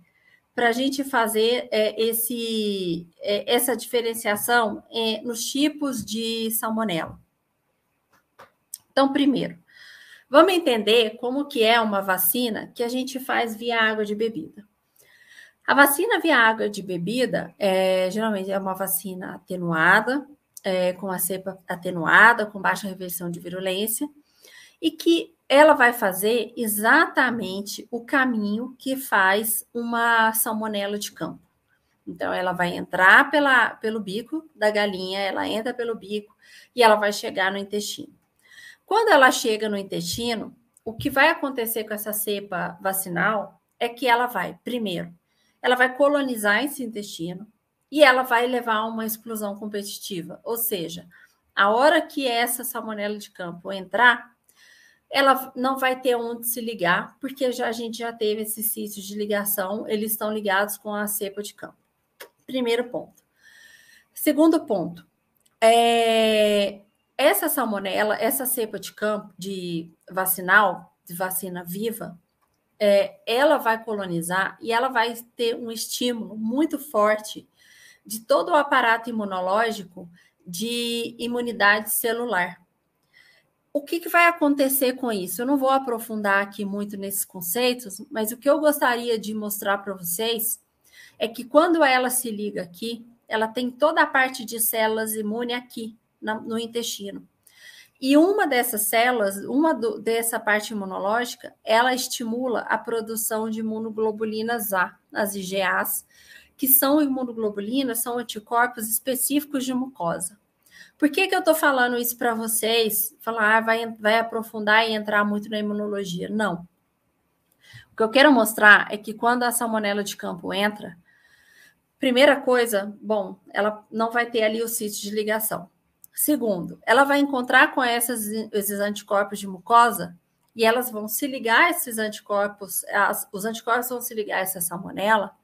para a gente fazer é, esse, é, essa diferenciação é, nos tipos de salmonela. Então, primeiro, vamos entender como que é uma vacina que a gente faz via água de bebida. A vacina via água de bebida é, geralmente é uma vacina atenuada, é, com a cepa atenuada, com baixa reversão de virulência, e que ela vai fazer exatamente o caminho que faz uma salmonela de campo. Então, ela vai entrar pela, pelo bico da galinha, ela entra pelo bico e ela vai chegar no intestino. Quando ela chega no intestino, o que vai acontecer com essa cepa vacinal é que ela vai, primeiro, ela vai colonizar esse intestino e ela vai levar a uma explosão competitiva. Ou seja, a hora que essa salmonela de campo entrar, ela não vai ter onde se ligar, porque já, a gente já teve esses sítios de ligação, eles estão ligados com a cepa de campo. Primeiro ponto. Segundo ponto, é, essa salmonela, essa cepa de campo, de vacinal, de vacina viva, é, ela vai colonizar e ela vai ter um estímulo muito forte de todo o aparato imunológico de imunidade celular o que, que, vai acontecer com isso? Eu não vou aprofundar aqui muito nesses conceitos, mas o que eu gostaria de mostrar para vocês é que quando ela se liga aqui, ela tem toda a parte de células imune aqui no intestino. E uma dessas células, uma do, dessa parte imunológica, ela estimula a produção de imunoglobulinas A, as IgAs, que são imunoglobulinas, são anticorpos específicos de mucosa. Por que, que eu estou falando isso para vocês? Falar, ah, vai, vai aprofundar e entrar muito na imunologia. Não. O que eu quero mostrar é que quando a salmonela de campo entra, primeira coisa, bom, ela não vai ter ali o sítio de ligação. Segundo, ela vai encontrar com essas, esses anticorpos de mucosa e elas vão se ligar a esses anticorpos, as, os anticorpos vão se ligar a essa salmonela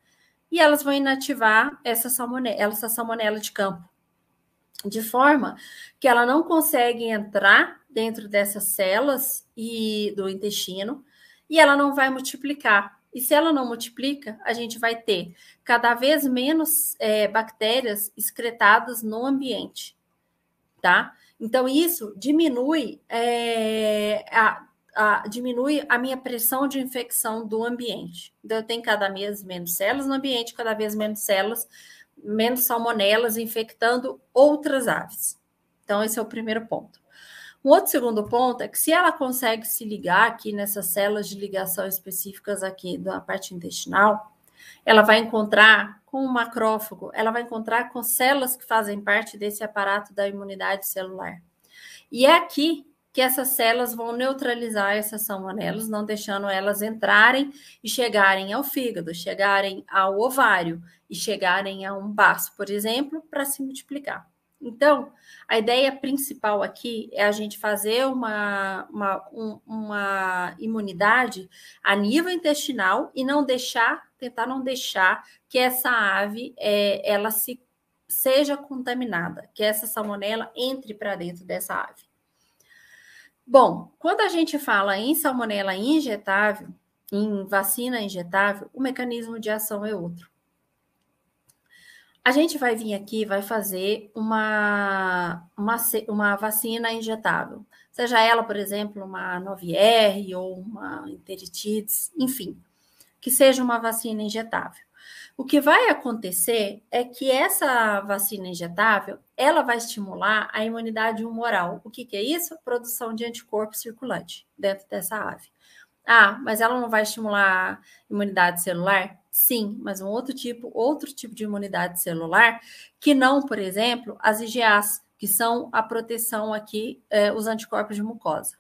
e elas vão inativar essa salmonela, essa salmonela de campo de forma que ela não consegue entrar dentro dessas células e do intestino e ela não vai multiplicar. E se ela não multiplica, a gente vai ter cada vez menos é, bactérias excretadas no ambiente, tá? Então isso diminui é, a, a, diminui a minha pressão de infecção do ambiente. Então eu tenho cada vez menos células no ambiente, cada vez menos células menos salmonelas infectando outras aves. Então, esse é o primeiro ponto. Um outro segundo ponto é que se ela consegue se ligar aqui nessas células de ligação específicas aqui da parte intestinal, ela vai encontrar com o macrófago, ela vai encontrar com células que fazem parte desse aparato da imunidade celular. E é aqui que essas células vão neutralizar essas salmonelas, não deixando elas entrarem e chegarem ao fígado, chegarem ao ovário e chegarem a um baço, por exemplo, para se multiplicar. Então, a ideia principal aqui é a gente fazer uma, uma, um, uma imunidade a nível intestinal e não deixar, tentar não deixar que essa ave é, ela se seja contaminada, que essa salmonela entre para dentro dessa ave. Bom, quando a gente fala em salmonela injetável, em vacina injetável, o mecanismo de ação é outro. A gente vai vir aqui vai fazer uma, uma, uma vacina injetável, seja ela, por exemplo, uma 9R ou uma enteritides, enfim, que seja uma vacina injetável. O que vai acontecer é que essa vacina injetável, ela vai estimular a imunidade humoral. O que, que é isso? Produção de anticorpo circulante dentro dessa ave. Ah, mas ela não vai estimular a imunidade celular? Sim, mas um outro tipo, outro tipo de imunidade celular, que não, por exemplo, as IgAs, que são a proteção aqui, eh, os anticorpos de mucosa.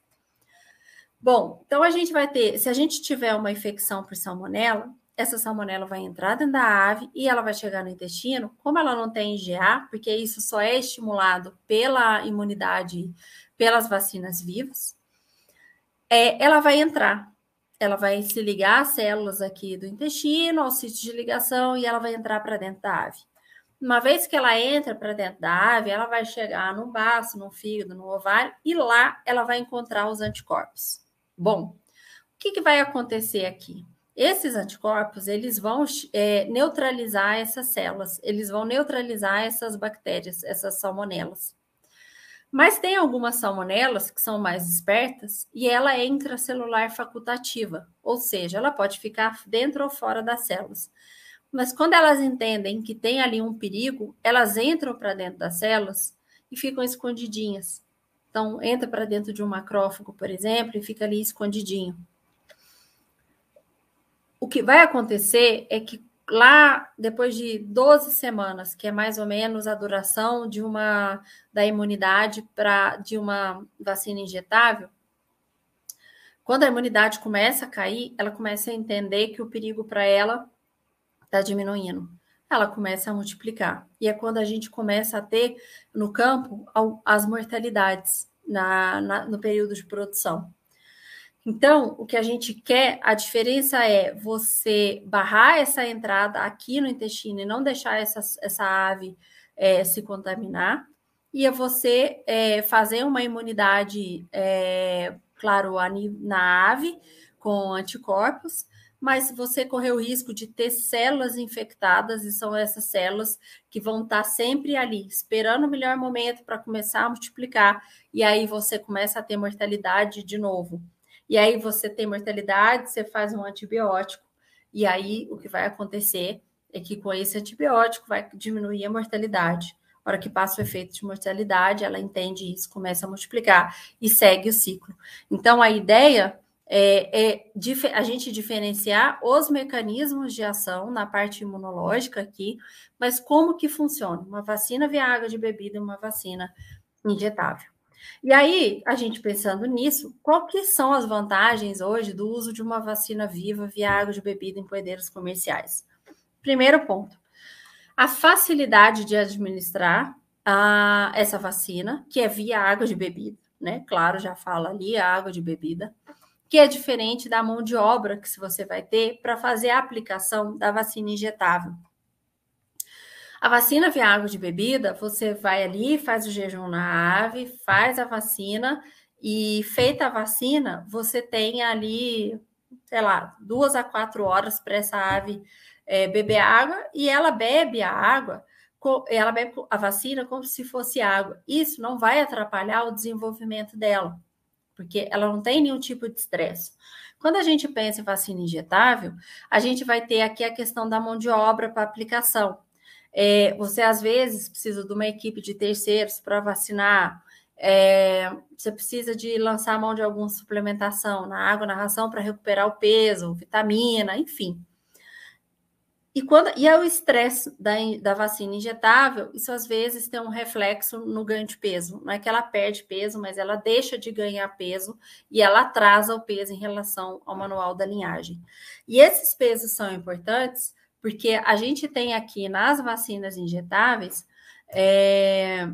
Bom, então a gente vai ter, se a gente tiver uma infecção por salmonela, essa salmonela vai entrar dentro da ave e ela vai chegar no intestino. Como ela não tem IgA, porque isso só é estimulado pela imunidade, pelas vacinas vivas, é, ela vai entrar. Ela vai se ligar às células aqui do intestino, ao sítio de ligação, e ela vai entrar para dentro da ave. Uma vez que ela entra para dentro da ave, ela vai chegar no baço, no fígado, no ovário, e lá ela vai encontrar os anticorpos. Bom, o que, que vai acontecer aqui? Esses anticorpos, eles vão é, neutralizar essas células, eles vão neutralizar essas bactérias, essas salmonelas. Mas tem algumas salmonelas que são mais espertas e ela é intracelular facultativa, ou seja, ela pode ficar dentro ou fora das células. Mas quando elas entendem que tem ali um perigo, elas entram para dentro das células e ficam escondidinhas. Então, entra para dentro de um macrófago, por exemplo, e fica ali escondidinho o que vai acontecer é que lá, depois de 12 semanas, que é mais ou menos a duração de uma da imunidade para de uma vacina injetável, quando a imunidade começa a cair, ela começa a entender que o perigo para ela está diminuindo. Ela começa a multiplicar. E é quando a gente começa a ter no campo as mortalidades na, na no período de produção. Então, o que a gente quer, a diferença é você barrar essa entrada aqui no intestino e não deixar essa, essa ave é, se contaminar, e é você é, fazer uma imunidade, é, claro, na ave, com anticorpos, mas você correr o risco de ter células infectadas, e são essas células que vão estar sempre ali, esperando o melhor momento para começar a multiplicar, e aí você começa a ter mortalidade de novo. E aí você tem mortalidade, você faz um antibiótico, e aí o que vai acontecer é que com esse antibiótico vai diminuir a mortalidade. A hora que passa o efeito de mortalidade, ela entende isso, começa a multiplicar e segue o ciclo. Então, a ideia é, é a gente diferenciar os mecanismos de ação na parte imunológica aqui, mas como que funciona? Uma vacina via água de bebida e uma vacina injetável. E aí, a gente pensando nisso, qual que são as vantagens hoje do uso de uma vacina viva via água de bebida em poedeiros comerciais? Primeiro ponto, a facilidade de administrar a, essa vacina, que é via água de bebida, né? Claro, já fala ali a água de bebida, que é diferente da mão de obra que você vai ter para fazer a aplicação da vacina injetável. A vacina via água de bebida, você vai ali, faz o jejum na ave, faz a vacina e feita a vacina, você tem ali, sei lá, duas a quatro horas para essa ave é, beber água e ela bebe a água, ela bebe a vacina como se fosse água. Isso não vai atrapalhar o desenvolvimento dela, porque ela não tem nenhum tipo de estresse. Quando a gente pensa em vacina injetável, a gente vai ter aqui a questão da mão de obra para aplicação. É, você às vezes precisa de uma equipe de terceiros para vacinar. É, você precisa de lançar a mão de alguma suplementação na água, na ração para recuperar o peso, vitamina, enfim. E, quando, e é o estresse da, da vacina injetável, isso às vezes tem um reflexo no ganho de peso. Não é que ela perde peso, mas ela deixa de ganhar peso e ela atrasa o peso em relação ao manual da linhagem. E esses pesos são importantes porque a gente tem aqui nas vacinas injetáveis é,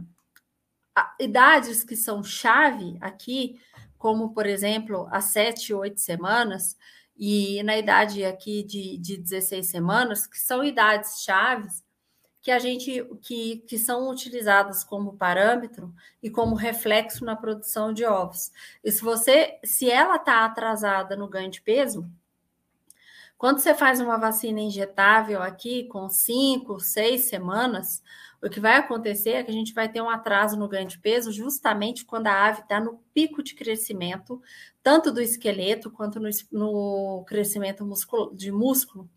idades que são chave aqui, como, por exemplo, as 7, 8 semanas, e na idade aqui de, de 16 semanas, que são idades chaves que a gente que, que são utilizadas como parâmetro e como reflexo na produção de ovos. E se você, se ela está atrasada no ganho de peso, quando você faz uma vacina injetável aqui, com cinco, seis semanas, o que vai acontecer é que a gente vai ter um atraso no ganho de peso justamente quando a ave está no pico de crescimento, tanto do esqueleto quanto no, no crescimento músculo, de músculo.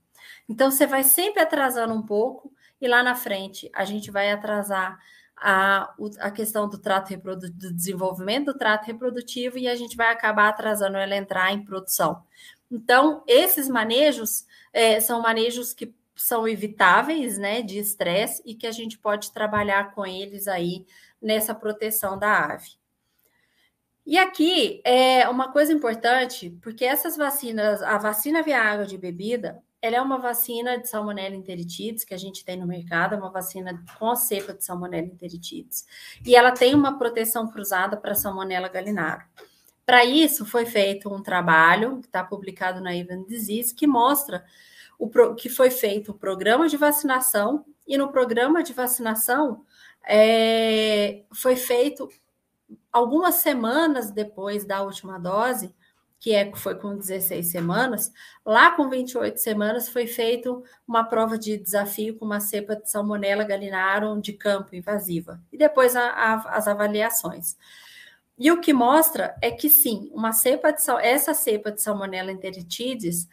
Então, você vai sempre atrasando um pouco, e lá na frente a gente vai atrasar a, a questão do trato do desenvolvimento do trato reprodutivo e a gente vai acabar atrasando ela entrar em produção. Então, esses manejos é, são manejos que são evitáveis, né, de estresse e que a gente pode trabalhar com eles aí nessa proteção da ave. E aqui é uma coisa importante, porque essas vacinas, a vacina via água de bebida, ela é uma vacina de salmonella enteritidis que a gente tem no mercado, é uma vacina com a cepa de salmonella enteritidis. E ela tem uma proteção cruzada para salmonella gallinarum. Para isso, foi feito um trabalho, que está publicado na Even Disease, que mostra o pro, que foi feito um programa de vacinação, e no programa de vacinação é, foi feito algumas semanas depois da última dose, que é, foi com 16 semanas, lá com 28 semanas foi feito uma prova de desafio com uma cepa de Salmonella gallinarum de campo invasiva, e depois a, a, as avaliações. E o que mostra é que sim, uma cepa de essa cepa de Salmonella enteritidis,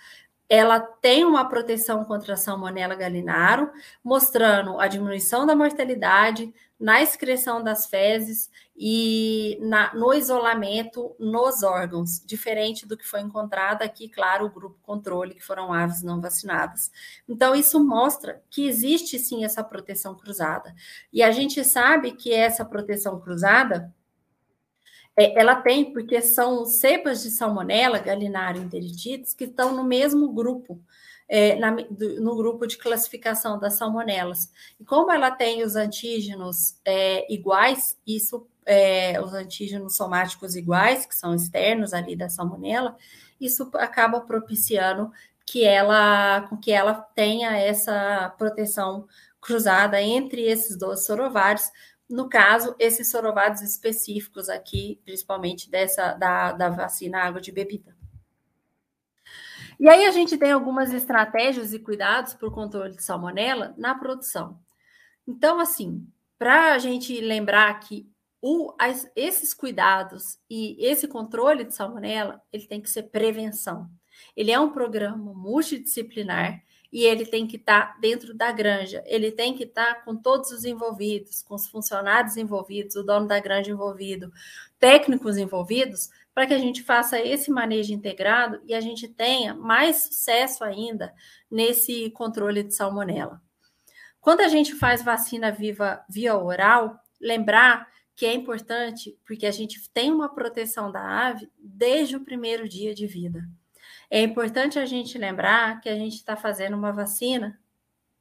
ela tem uma proteção contra a Salmonella gallinarum, mostrando a diminuição da mortalidade na excreção das fezes e na, no isolamento nos órgãos, diferente do que foi encontrado aqui, claro, o grupo controle, que foram aves não vacinadas. Então, isso mostra que existe sim essa proteção cruzada. E a gente sabe que essa proteção cruzada é, ela tem, porque são cepas de salmonela, galinário enteritidis, que estão no mesmo grupo, é, na, do, no grupo de classificação das salmonelas. E como ela tem os antígenos é, iguais, isso, é, os antígenos somáticos iguais, que são externos ali da salmonela, isso acaba propiciando que ela, com que ela tenha essa proteção cruzada entre esses dois sorovários, no caso, esses sorovados específicos aqui, principalmente dessa da, da vacina água de bebida. E aí a gente tem algumas estratégias e cuidados para o controle de salmonela na produção. Então, assim, para a gente lembrar que o, as, esses cuidados e esse controle de salmonela, ele tem que ser prevenção. Ele é um programa multidisciplinar e ele tem que estar tá dentro da granja, ele tem que estar tá com todos os envolvidos, com os funcionários envolvidos, o dono da granja envolvido, técnicos envolvidos, para que a gente faça esse manejo integrado e a gente tenha mais sucesso ainda nesse controle de salmonela. Quando a gente faz vacina viva via oral, lembrar que é importante porque a gente tem uma proteção da ave desde o primeiro dia de vida. É importante a gente lembrar que a gente está fazendo uma vacina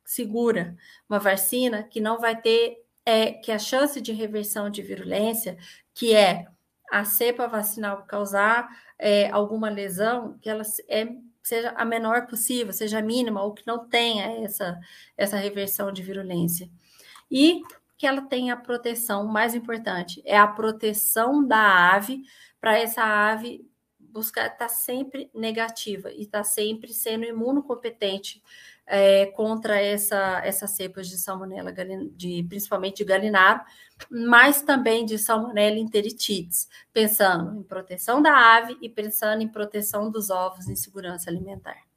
segura, uma vacina que não vai ter, é, que a chance de reversão de virulência, que é a cepa vacinal causar é, alguma lesão, que ela é, seja a menor possível, seja mínima, ou que não tenha essa, essa reversão de virulência. E que ela tenha a proteção, mais importante, é a proteção da ave, para essa ave buscar estar tá sempre negativa e estar tá sempre sendo imunocompetente é, contra essa, essas cepas de salmonela, de, principalmente de galinaro, mas também de salmonella enteritidis, pensando em proteção da ave e pensando em proteção dos ovos em segurança alimentar.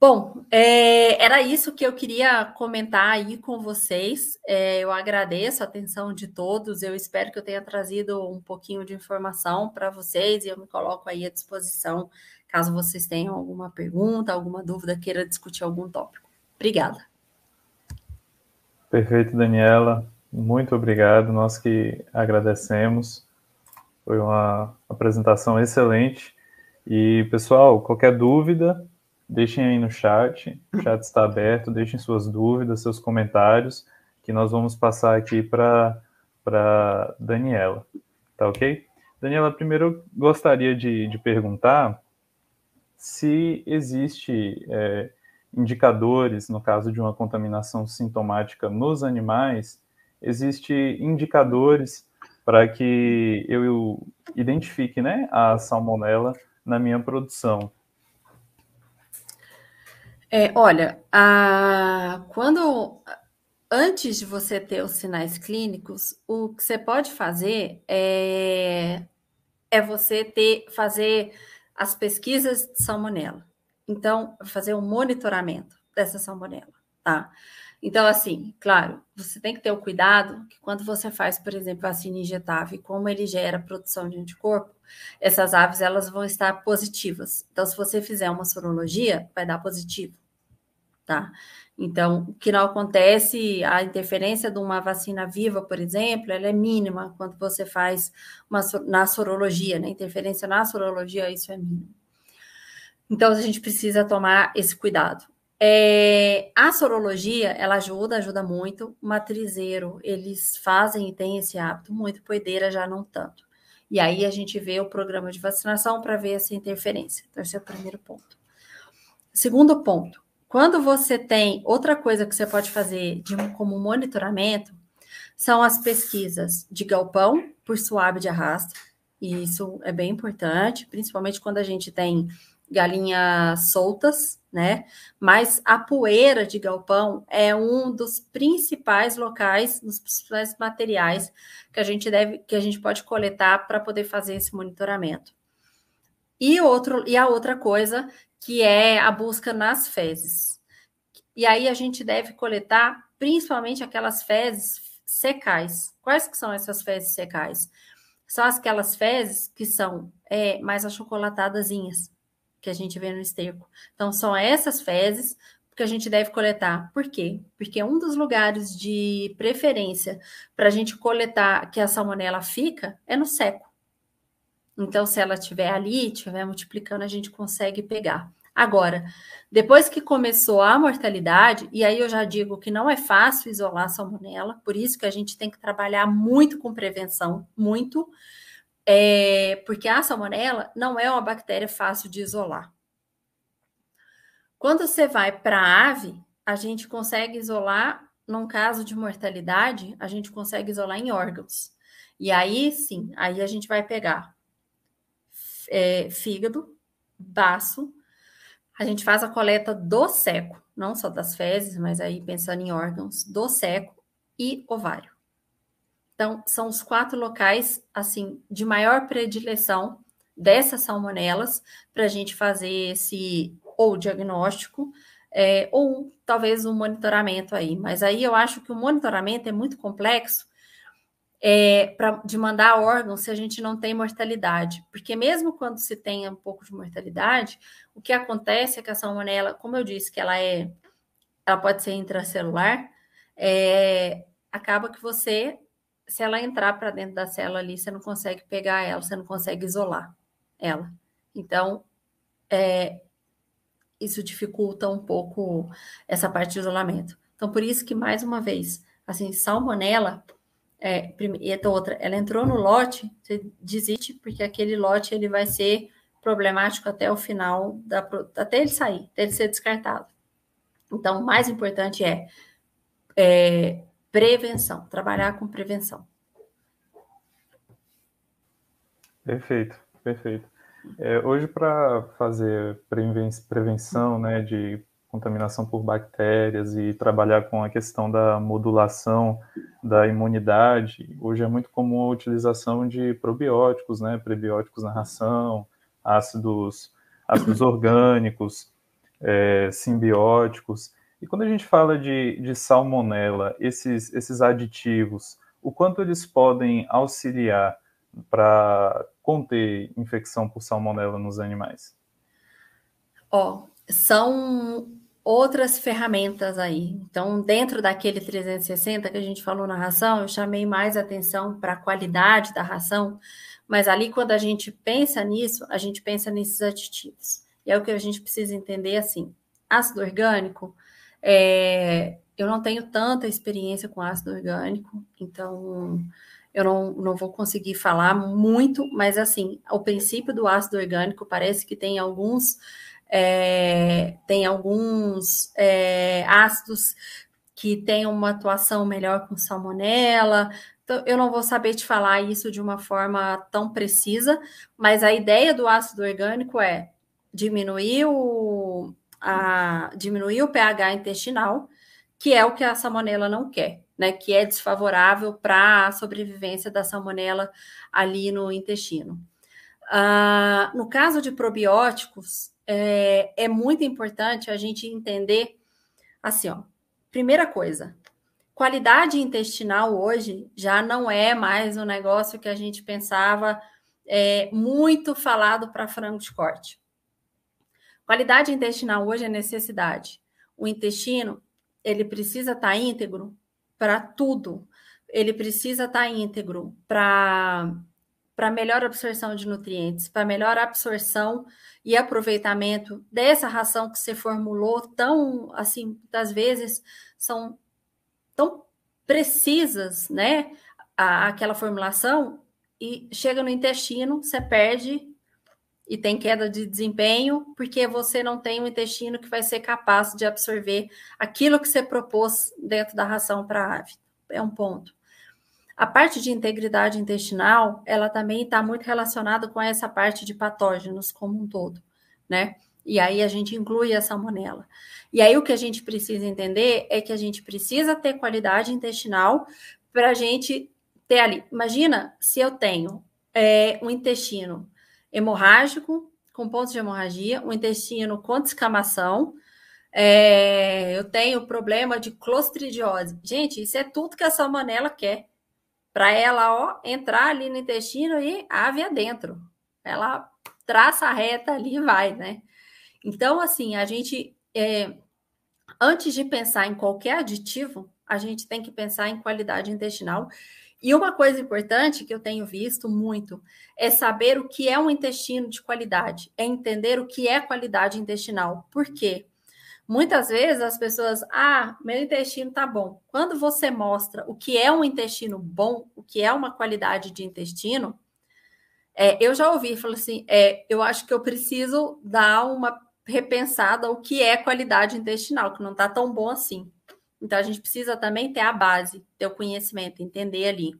Bom, é, era isso que eu queria comentar aí com vocês. É, eu agradeço a atenção de todos. Eu espero que eu tenha trazido um pouquinho de informação para vocês e eu me coloco aí à disposição caso vocês tenham alguma pergunta, alguma dúvida, queira discutir algum tópico. Obrigada. Perfeito, Daniela. Muito obrigado. Nós que agradecemos. Foi uma apresentação excelente. E, pessoal, qualquer dúvida, Deixem aí no chat, o chat está aberto, deixem suas dúvidas, seus comentários, que nós vamos passar aqui para Daniela. Tá ok? Daniela, primeiro eu gostaria de, de perguntar se existe é, indicadores, no caso de uma contaminação sintomática nos animais, existe indicadores para que eu identifique né, a salmonela na minha produção. É, olha, a, quando antes de você ter os sinais clínicos, o que você pode fazer é, é você ter fazer as pesquisas de salmonela. Então, fazer um monitoramento dessa salmonela, tá? Então, assim, claro, você tem que ter o cuidado que quando você faz, por exemplo, vacina injetável, como ele gera produção de anticorpo, essas aves elas vão estar positivas. Então, se você fizer uma sorologia, vai dar positivo tá? Então, o que não acontece, a interferência de uma vacina viva, por exemplo, ela é mínima quando você faz uma, na sorologia, né? Interferência na sorologia, isso é mínimo. Então, a gente precisa tomar esse cuidado. É, a sorologia, ela ajuda, ajuda muito. O matrizeiro, eles fazem e têm esse hábito, muito poedeira já não tanto. E aí a gente vê o programa de vacinação para ver essa interferência. Então, esse é o primeiro ponto. Segundo ponto, quando você tem outra coisa que você pode fazer de, como monitoramento, são as pesquisas de galpão por suave de arrasto. E isso é bem importante, principalmente quando a gente tem galinhas soltas, né? Mas a poeira de galpão é um dos principais locais, dos principais materiais que a gente deve, que a gente pode coletar para poder fazer esse monitoramento. E outro e a outra coisa que é a busca nas fezes. E aí a gente deve coletar principalmente aquelas fezes secais. Quais que são essas fezes secais? São aquelas fezes que são é, mais achocolatadazinhas, que a gente vê no esterco. Então, são essas fezes que a gente deve coletar. Por quê? Porque um dos lugares de preferência para a gente coletar que a salmonela fica é no seco. Então, se ela estiver ali, estiver multiplicando, a gente consegue pegar. Agora, depois que começou a mortalidade, e aí eu já digo que não é fácil isolar a salmonela, por isso que a gente tem que trabalhar muito com prevenção, muito, é, porque a salmonela não é uma bactéria fácil de isolar. Quando você vai para a ave, a gente consegue isolar, num caso de mortalidade, a gente consegue isolar em órgãos. E aí sim, aí a gente vai pegar é, fígado, baço, a gente faz a coleta do seco, não só das fezes, mas aí pensando em órgãos, do seco e ovário. Então, são os quatro locais, assim, de maior predileção dessas salmonelas para a gente fazer esse ou diagnóstico é, ou talvez um monitoramento aí. Mas aí eu acho que o monitoramento é muito complexo é, pra, de mandar órgãos se a gente não tem mortalidade. Porque mesmo quando se tem um pouco de mortalidade, o que acontece é que a salmonela, como eu disse, que ela é, ela pode ser intracelular, é, acaba que você, se ela entrar para dentro da célula ali, você não consegue pegar ela, você não consegue isolar ela. Então, é, isso dificulta um pouco essa parte de isolamento. Então, por isso que, mais uma vez, assim, salmonela é, e a outra, ela entrou no lote, você desiste, porque aquele lote ele vai ser problemático até o final, da, até ele sair, até ele ser descartado. Então, o mais importante é, é prevenção, trabalhar com prevenção. Perfeito, perfeito. É, hoje, para fazer prevenção né, de contaminação por bactérias e trabalhar com a questão da modulação da imunidade. Hoje é muito comum a utilização de probióticos, né, prebióticos na ração, ácidos, ácidos orgânicos, é, simbióticos. E quando a gente fala de, de salmonela, esses, esses aditivos, o quanto eles podem auxiliar para conter infecção por salmonela nos animais? Ó, oh, são outras ferramentas aí. Então, dentro daquele 360 que a gente falou na ração, eu chamei mais atenção para a qualidade da ração, mas ali quando a gente pensa nisso, a gente pensa nesses aditivos. E é o que a gente precisa entender assim. Ácido orgânico, é, eu não tenho tanta experiência com ácido orgânico, então eu não, não vou conseguir falar muito, mas assim, o princípio do ácido orgânico parece que tem alguns é, tem alguns é, ácidos que têm uma atuação melhor com salmonela. Então, eu não vou saber te falar isso de uma forma tão precisa, mas a ideia do ácido orgânico é diminuir o, a, diminuir o pH intestinal, que é o que a salmonela não quer, né? Que é desfavorável para a sobrevivência da salmonela ali no intestino. Uh, no caso de probióticos, é, é muito importante a gente entender assim, ó. Primeira coisa, qualidade intestinal hoje já não é mais um negócio que a gente pensava é, muito falado para frango de corte. Qualidade intestinal hoje é necessidade. O intestino, ele precisa estar tá íntegro para tudo. Ele precisa estar tá íntegro para para melhor absorção de nutrientes, para melhor absorção e aproveitamento dessa ração que você formulou tão, assim, das vezes são tão precisas, né? A, aquela formulação e chega no intestino, você perde e tem queda de desempenho, porque você não tem um intestino que vai ser capaz de absorver aquilo que você propôs dentro da ração para a ave. É um ponto. A parte de integridade intestinal, ela também está muito relacionada com essa parte de patógenos como um todo, né? E aí a gente inclui a salmonela. E aí o que a gente precisa entender é que a gente precisa ter qualidade intestinal para a gente ter ali. Imagina se eu tenho é, um intestino hemorrágico, com pontos de hemorragia, um intestino com descamação. É, eu tenho problema de clostridiose. Gente, isso é tudo que a salmonela quer. Para ela ó, entrar ali no intestino e ave adentro. Ela traça a reta ali e vai, né? Então, assim, a gente, é, antes de pensar em qualquer aditivo, a gente tem que pensar em qualidade intestinal e uma coisa importante que eu tenho visto muito é saber o que é um intestino de qualidade, é entender o que é qualidade intestinal. Por quê? Muitas vezes as pessoas, ah, meu intestino tá bom. Quando você mostra o que é um intestino bom, o que é uma qualidade de intestino, é, eu já ouvi, falou assim, é, eu acho que eu preciso dar uma repensada ao que é qualidade intestinal, que não tá tão bom assim. Então, a gente precisa também ter a base, ter o conhecimento, entender ali.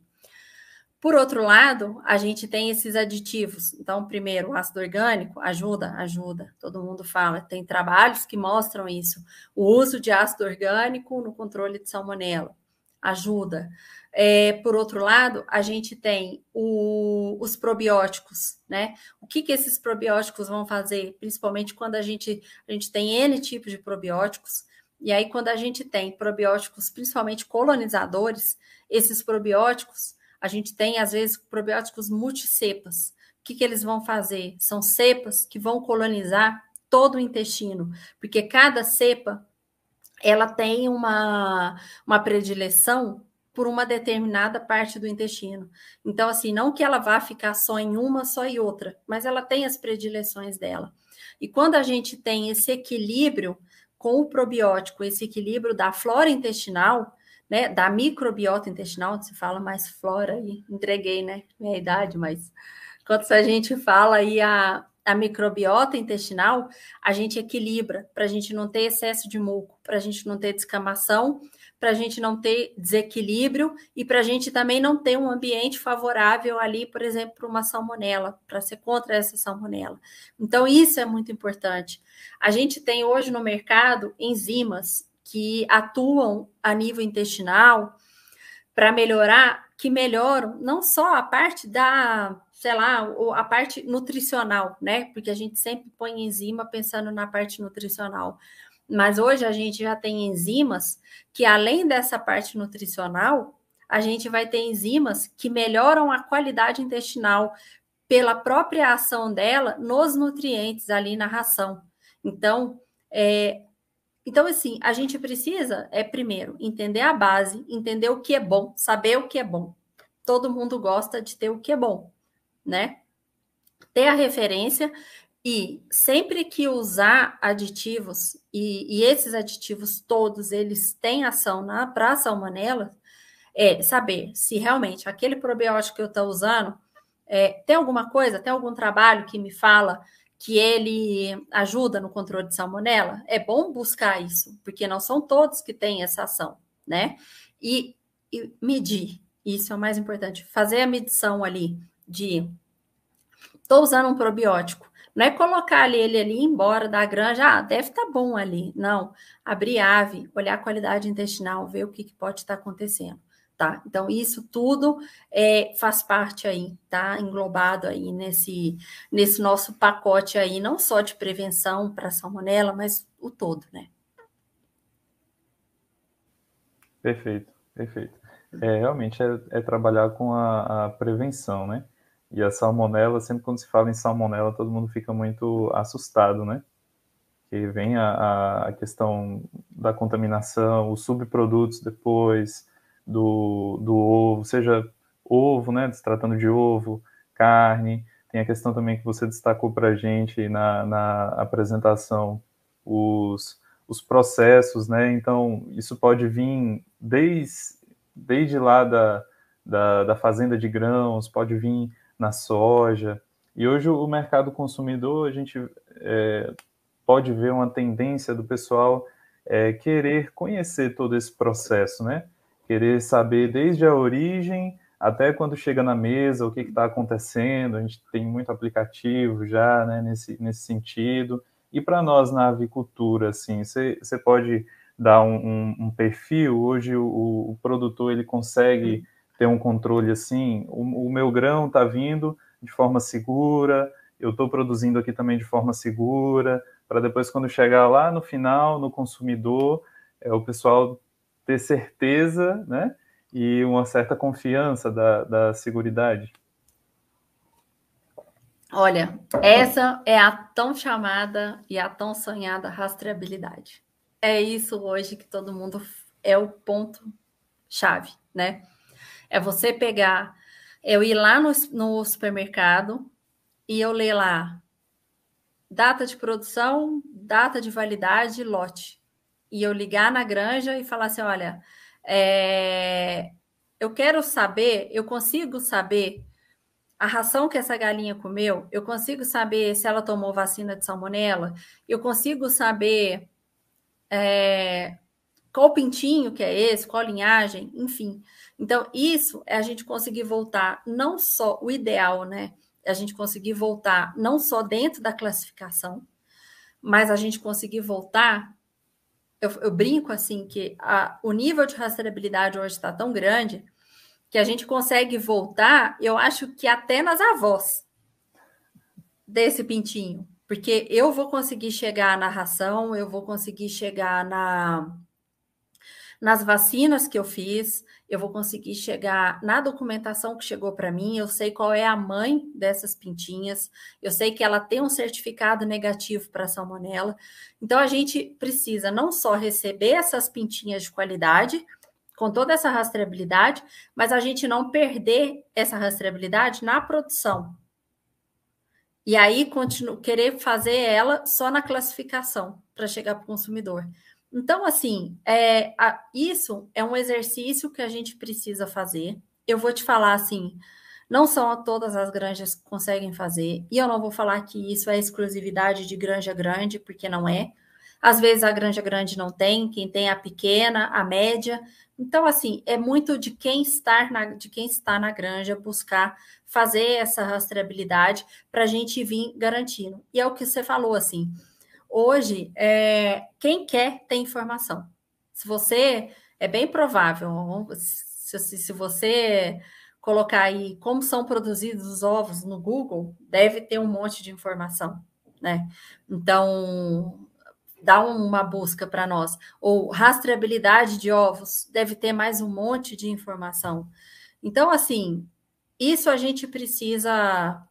Por outro lado, a gente tem esses aditivos. Então, primeiro, o ácido orgânico ajuda, ajuda. Todo mundo fala, tem trabalhos que mostram isso. O uso de ácido orgânico no controle de salmonela ajuda. É, por outro lado, a gente tem o, os probióticos, né? O que, que esses probióticos vão fazer? Principalmente quando a gente, a gente tem N tipos de probióticos. E aí, quando a gente tem probióticos, principalmente colonizadores, esses probióticos, a gente tem, às vezes, probióticos multicepas. O que, que eles vão fazer? São cepas que vão colonizar todo o intestino, porque cada cepa ela tem uma, uma predileção por uma determinada parte do intestino. Então, assim, não que ela vá ficar só em uma, só em outra, mas ela tem as predileções dela. E quando a gente tem esse equilíbrio com o probiótico, esse equilíbrio da flora intestinal, né, da microbiota intestinal, se fala mais flora aí, entreguei, né, minha idade, mas quando a gente fala aí a, a microbiota intestinal, a gente equilibra para a gente não ter excesso de muco, para a gente não ter descamação, para a gente não ter desequilíbrio e para a gente também não ter um ambiente favorável ali, por exemplo, para uma salmonela, para ser contra essa salmonela. Então, isso é muito importante. A gente tem hoje no mercado enzimas que atuam a nível intestinal para melhorar, que melhoram não só a parte da, sei lá, a parte nutricional, né? Porque a gente sempre põe enzima pensando na parte nutricional. Mas hoje a gente já tem enzimas que, além dessa parte nutricional, a gente vai ter enzimas que melhoram a qualidade intestinal pela própria ação dela nos nutrientes ali na ração. Então, é, então assim, a gente precisa, é primeiro, entender a base, entender o que é bom, saber o que é bom. Todo mundo gosta de ter o que é bom, né? Ter a referência e sempre que usar aditivos, e, e esses aditivos todos, eles têm ação para a salmonela, é saber se realmente aquele probiótico que eu estou usando é, tem alguma coisa, tem algum trabalho que me fala que ele ajuda no controle de salmonela, é bom buscar isso, porque não são todos que têm essa ação, né? E, e medir, isso é o mais importante, fazer a medição ali de estou usando um probiótico, não é colocar ali, ele ali embora da granja, ah, deve estar tá bom ali. Não, abrir ave, olhar a qualidade intestinal, ver o que, que pode estar tá acontecendo tá? Então, isso tudo é, faz parte aí, tá? Englobado aí nesse, nesse nosso pacote aí, não só de prevenção para salmonela, mas o todo, né? Perfeito, perfeito. É, realmente é, é trabalhar com a, a, prevenção, né? E a salmonela, sempre quando se fala em salmonela, todo mundo fica muito assustado, né? Que vem a, a questão da contaminação, os subprodutos depois, do, do ovo, seja ovo, né, se tratando de ovo, carne, tem a questão também que você destacou para a gente na, na apresentação, os, os processos, né? Então, isso pode vir desde, desde lá da, da, da fazenda de grãos, pode vir na soja. E hoje o mercado consumidor, a gente é, pode ver uma tendência do pessoal é, querer conhecer todo esse processo, né? Querer saber desde a origem até quando chega na mesa o que está acontecendo. A gente tem muito aplicativo já né, nesse, nesse sentido. E para nós na avicultura, assim, você pode dar um, um, um, perfil. Hoje o, o, produtor ele consegue ter um controle assim. O, o meu grão está vindo de forma segura. Eu estou produzindo aqui também de forma segura para depois, quando chegar lá no final, no consumidor, é, o pessoal ter certeza, né? E uma certa confiança da, da seguridade. Olha, essa é a tão chamada e a tão sonhada rastreabilidade. É isso hoje que todo mundo é o ponto chave, né? É você pegar, eu ir lá no, no supermercado e eu ler lá data de produção, data de validade, lote. E eu ligar na granja e falar assim: olha, é, eu quero saber, eu consigo saber a ração que essa galinha comeu, eu consigo saber se ela tomou vacina de salmonela, eu consigo saber é, qual pintinho que é esse, qual linhagem, enfim. Então, isso é a gente conseguir voltar, não só o ideal, né? a gente conseguir voltar não só dentro da classificação, mas a gente conseguir voltar. Eu, eu brinco assim que a, o nível de rastreabilidade hoje está tão grande que a gente consegue voltar, eu acho que até nas avós desse pintinho, porque eu vou conseguir chegar na ração, eu vou conseguir chegar na nas vacinas que eu fiz, eu vou conseguir chegar na documentação que chegou para mim, eu sei qual é a mãe dessas pintinhas, eu sei que ela tem um certificado negativo para salmonela. Então a gente precisa não só receber essas pintinhas de qualidade, com toda essa rastreabilidade, mas a gente não perder essa rastreabilidade na produção. E aí continu querer fazer ela só na classificação para chegar para o consumidor. Então, assim, é, a, isso é um exercício que a gente precisa fazer. Eu vou te falar assim, não são todas as granjas que conseguem fazer, e eu não vou falar que isso é exclusividade de granja grande, porque não é. Às vezes a granja grande não tem, quem tem a pequena, a média. Então, assim, é muito de quem está na, de quem está na granja buscar fazer essa rastreabilidade para a gente vir garantindo. E é o que você falou, assim. Hoje, é, quem quer tem informação. Se você, é bem provável, se, se você colocar aí como são produzidos os ovos no Google, deve ter um monte de informação, né? Então, dá uma busca para nós. Ou rastreabilidade de ovos, deve ter mais um monte de informação. Então, assim, isso a gente precisa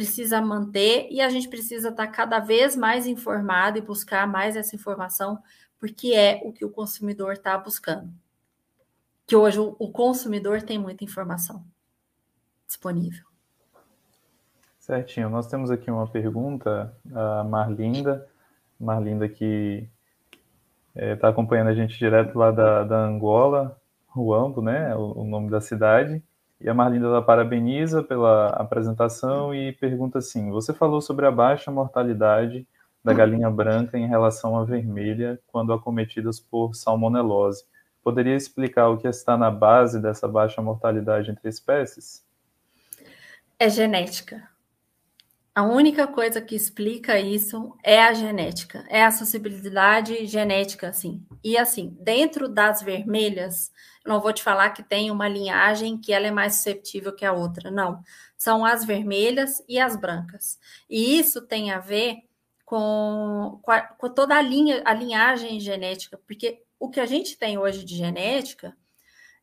precisa manter e a gente precisa estar cada vez mais informado e buscar mais essa informação, porque é o que o consumidor está buscando. Que hoje o consumidor tem muita informação disponível. Certinho. Nós temos aqui uma pergunta, a Marlinda, Marlinda que está é, tá acompanhando a gente direto lá da, da Angola, Ruambo, né? O, o nome da cidade. E a Marlinda parabeniza pela apresentação e pergunta assim: Você falou sobre a baixa mortalidade da galinha branca em relação à vermelha quando acometidas por salmonelose. Poderia explicar o que está na base dessa baixa mortalidade entre espécies? É genética. A única coisa que explica isso é a genética, é a suscetibilidade genética, assim. E assim, dentro das vermelhas, não vou te falar que tem uma linhagem que ela é mais susceptível que a outra, não. São as vermelhas e as brancas. E isso tem a ver com, com, a, com toda a linha, a linhagem genética, porque o que a gente tem hoje de genética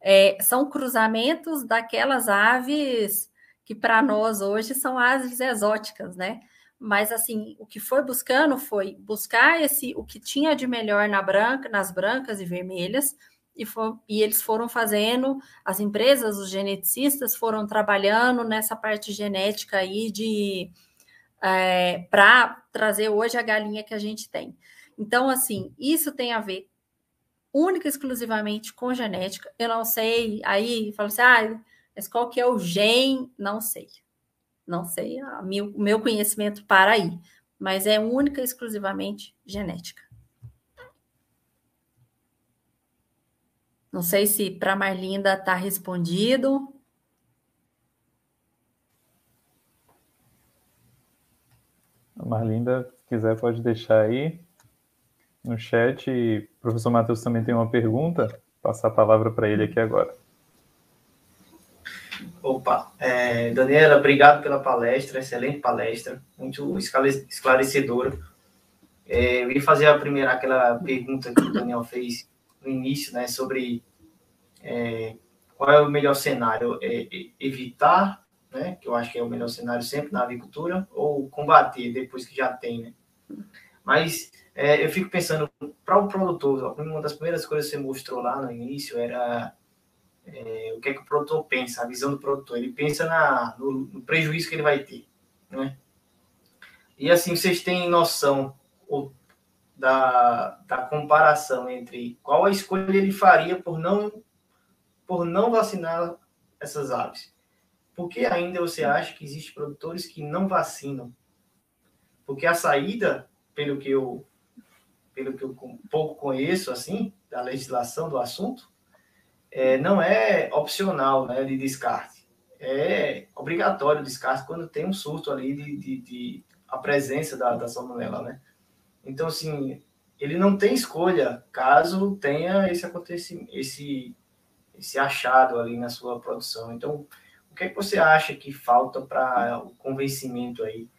é, são cruzamentos daquelas aves que para nós hoje são aves exóticas, né? Mas assim, o que foi buscando foi buscar esse o que tinha de melhor na branca, nas brancas e vermelhas e, for, e eles foram fazendo, as empresas, os geneticistas foram trabalhando nessa parte genética aí de é, para trazer hoje a galinha que a gente tem. Então, assim, isso tem a ver única e exclusivamente com genética. Eu não sei, aí fala assim, ah, mas qual que é o gen? Não sei. Não sei, o meu, conhecimento para aí. Mas é única e exclusivamente genética. Não sei se para Marlinda está respondido. Marlinda, se quiser, pode deixar aí no chat. O professor Matheus também tem uma pergunta. Vou passar a palavra para ele aqui agora. Opa, é, Daniela, obrigado pela palestra, excelente palestra, muito esclarecedora. É, eu ia fazer a primeira, aquela pergunta que o Daniel fez no início, né, sobre é, qual é o melhor cenário, é, evitar, né, que eu acho que é o melhor cenário sempre na agricultura, ou combater depois que já tem, né? Mas é, eu fico pensando, para o produtor, uma das primeiras coisas que você mostrou lá no início era é, o que é que o produtor pensa, a visão do produtor. Ele pensa na, no, no prejuízo que ele vai ter, né? E assim, vocês têm noção da, da comparação entre qual a escolha ele faria por não, por não vacinar essas aves? Por que ainda você acha que existem produtores que não vacinam? Porque a saída, pelo que eu, pelo que eu pouco conheço, assim, da legislação do assunto, é, não é opcional né, de descarte. É obrigatório o descarte quando tem um surto ali de, de, de a presença da, da salmonela, né? Então, assim, ele não tem escolha caso tenha esse acontecimento, esse, esse achado ali na sua produção. Então, o que é que você acha que falta para o convencimento aí,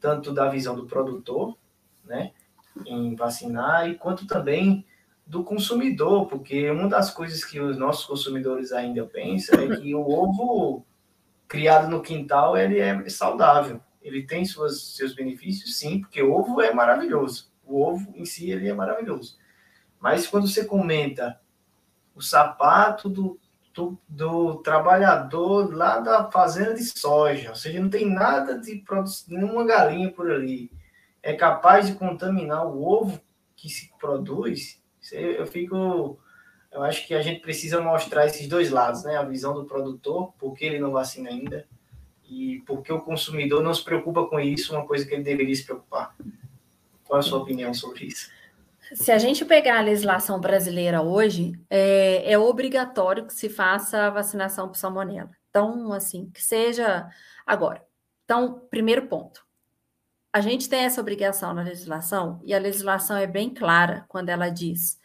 tanto da visão do produtor, né, em vacinar, e quanto também do consumidor, porque uma das coisas que os nossos consumidores ainda pensam é que o ovo criado no quintal ele é saudável. Ele tem suas, seus benefícios, sim, porque o ovo é maravilhoso. O ovo em si ele é maravilhoso. Mas quando você comenta o sapato do, do, do trabalhador lá da fazenda de soja, ou seja, não tem nada de produção, nenhuma galinha por ali, é capaz de contaminar o ovo que se produz, eu fico. Eu acho que a gente precisa mostrar esses dois lados, né? A visão do produtor, porque ele não vacina ainda, e porque o consumidor não se preocupa com isso, uma coisa que ele deveria se preocupar. Qual é a sua opinião sobre isso? Se a gente pegar a legislação brasileira hoje, é, é obrigatório que se faça a vacinação por salmonela. Então, assim, que seja agora. Então, primeiro ponto a gente tem essa obrigação na legislação, e a legislação é bem clara quando ela diz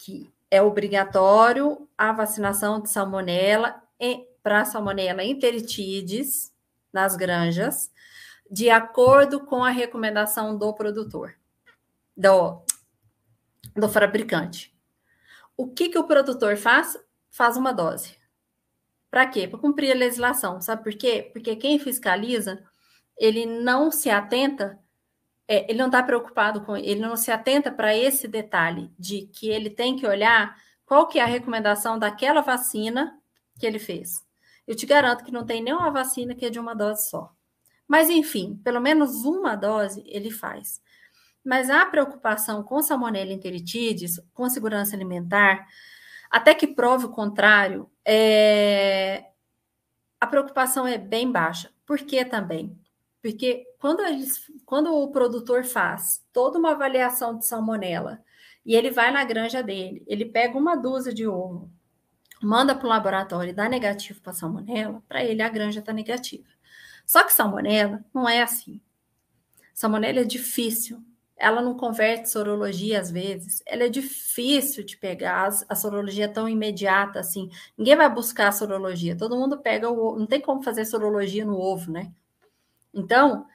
que é obrigatório a vacinação de salmonela para salmonela enteritidis nas granjas, de acordo com a recomendação do produtor, do, do fabricante. O que, que o produtor faz? Faz uma dose. Para quê? Para cumprir a legislação. Sabe por quê? Porque quem fiscaliza ele não se atenta, é, ele não está preocupado com, ele não se atenta para esse detalhe de que ele tem que olhar qual que é a recomendação daquela vacina que ele fez. Eu te garanto que não tem nenhuma vacina que é de uma dose só. Mas, enfim, pelo menos uma dose ele faz. Mas a preocupação com salmonella enteritidis, com segurança alimentar, até que prove o contrário, é... a preocupação é bem baixa. Por que também? Porque quando, eles, quando o produtor faz toda uma avaliação de salmonela e ele vai na granja dele, ele pega uma dúzia de ovo, manda para o laboratório e dá negativo para salmonela, para ele a granja está negativa. Só que salmonela não é assim. Salmonela é difícil. Ela não converte sorologia às vezes. Ela é difícil de pegar. A sorologia é tão imediata assim. Ninguém vai buscar a sorologia. Todo mundo pega o ovo. Não tem como fazer sorologia no ovo, né? Então,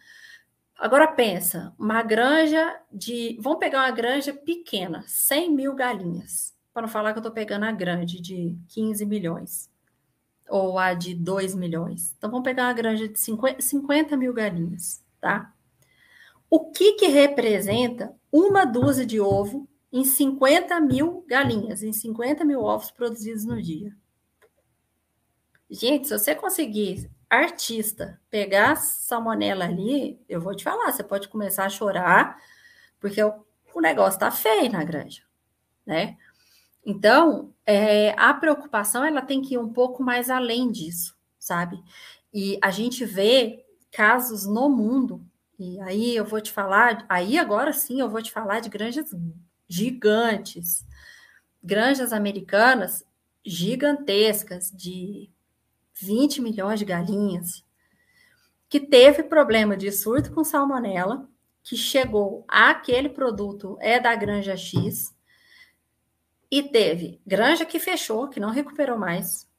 agora pensa, uma granja de. Vamos pegar uma granja pequena, 100 mil galinhas. Para não falar que eu estou pegando a grande de 15 milhões. Ou a de 2 milhões. Então, vamos pegar uma granja de 50, 50 mil galinhas, tá? O que, que representa uma dúzia de ovo em 50 mil galinhas, em 50 mil ovos produzidos no dia. Gente, se você conseguir, artista, pegar salmonela ali, eu vou te falar, você pode começar a chorar, porque o, o negócio tá feio na granja, né? Então, é, a preocupação ela tem que ir um pouco mais além disso, sabe? E a gente vê casos no mundo, e aí eu vou te falar, aí agora sim eu vou te falar de granjas gigantes, granjas americanas gigantescas, de 20 milhões de galinhas, que teve problema de surto com salmonela, que chegou aquele produto é da granja X, e teve granja que fechou, que não recuperou mais.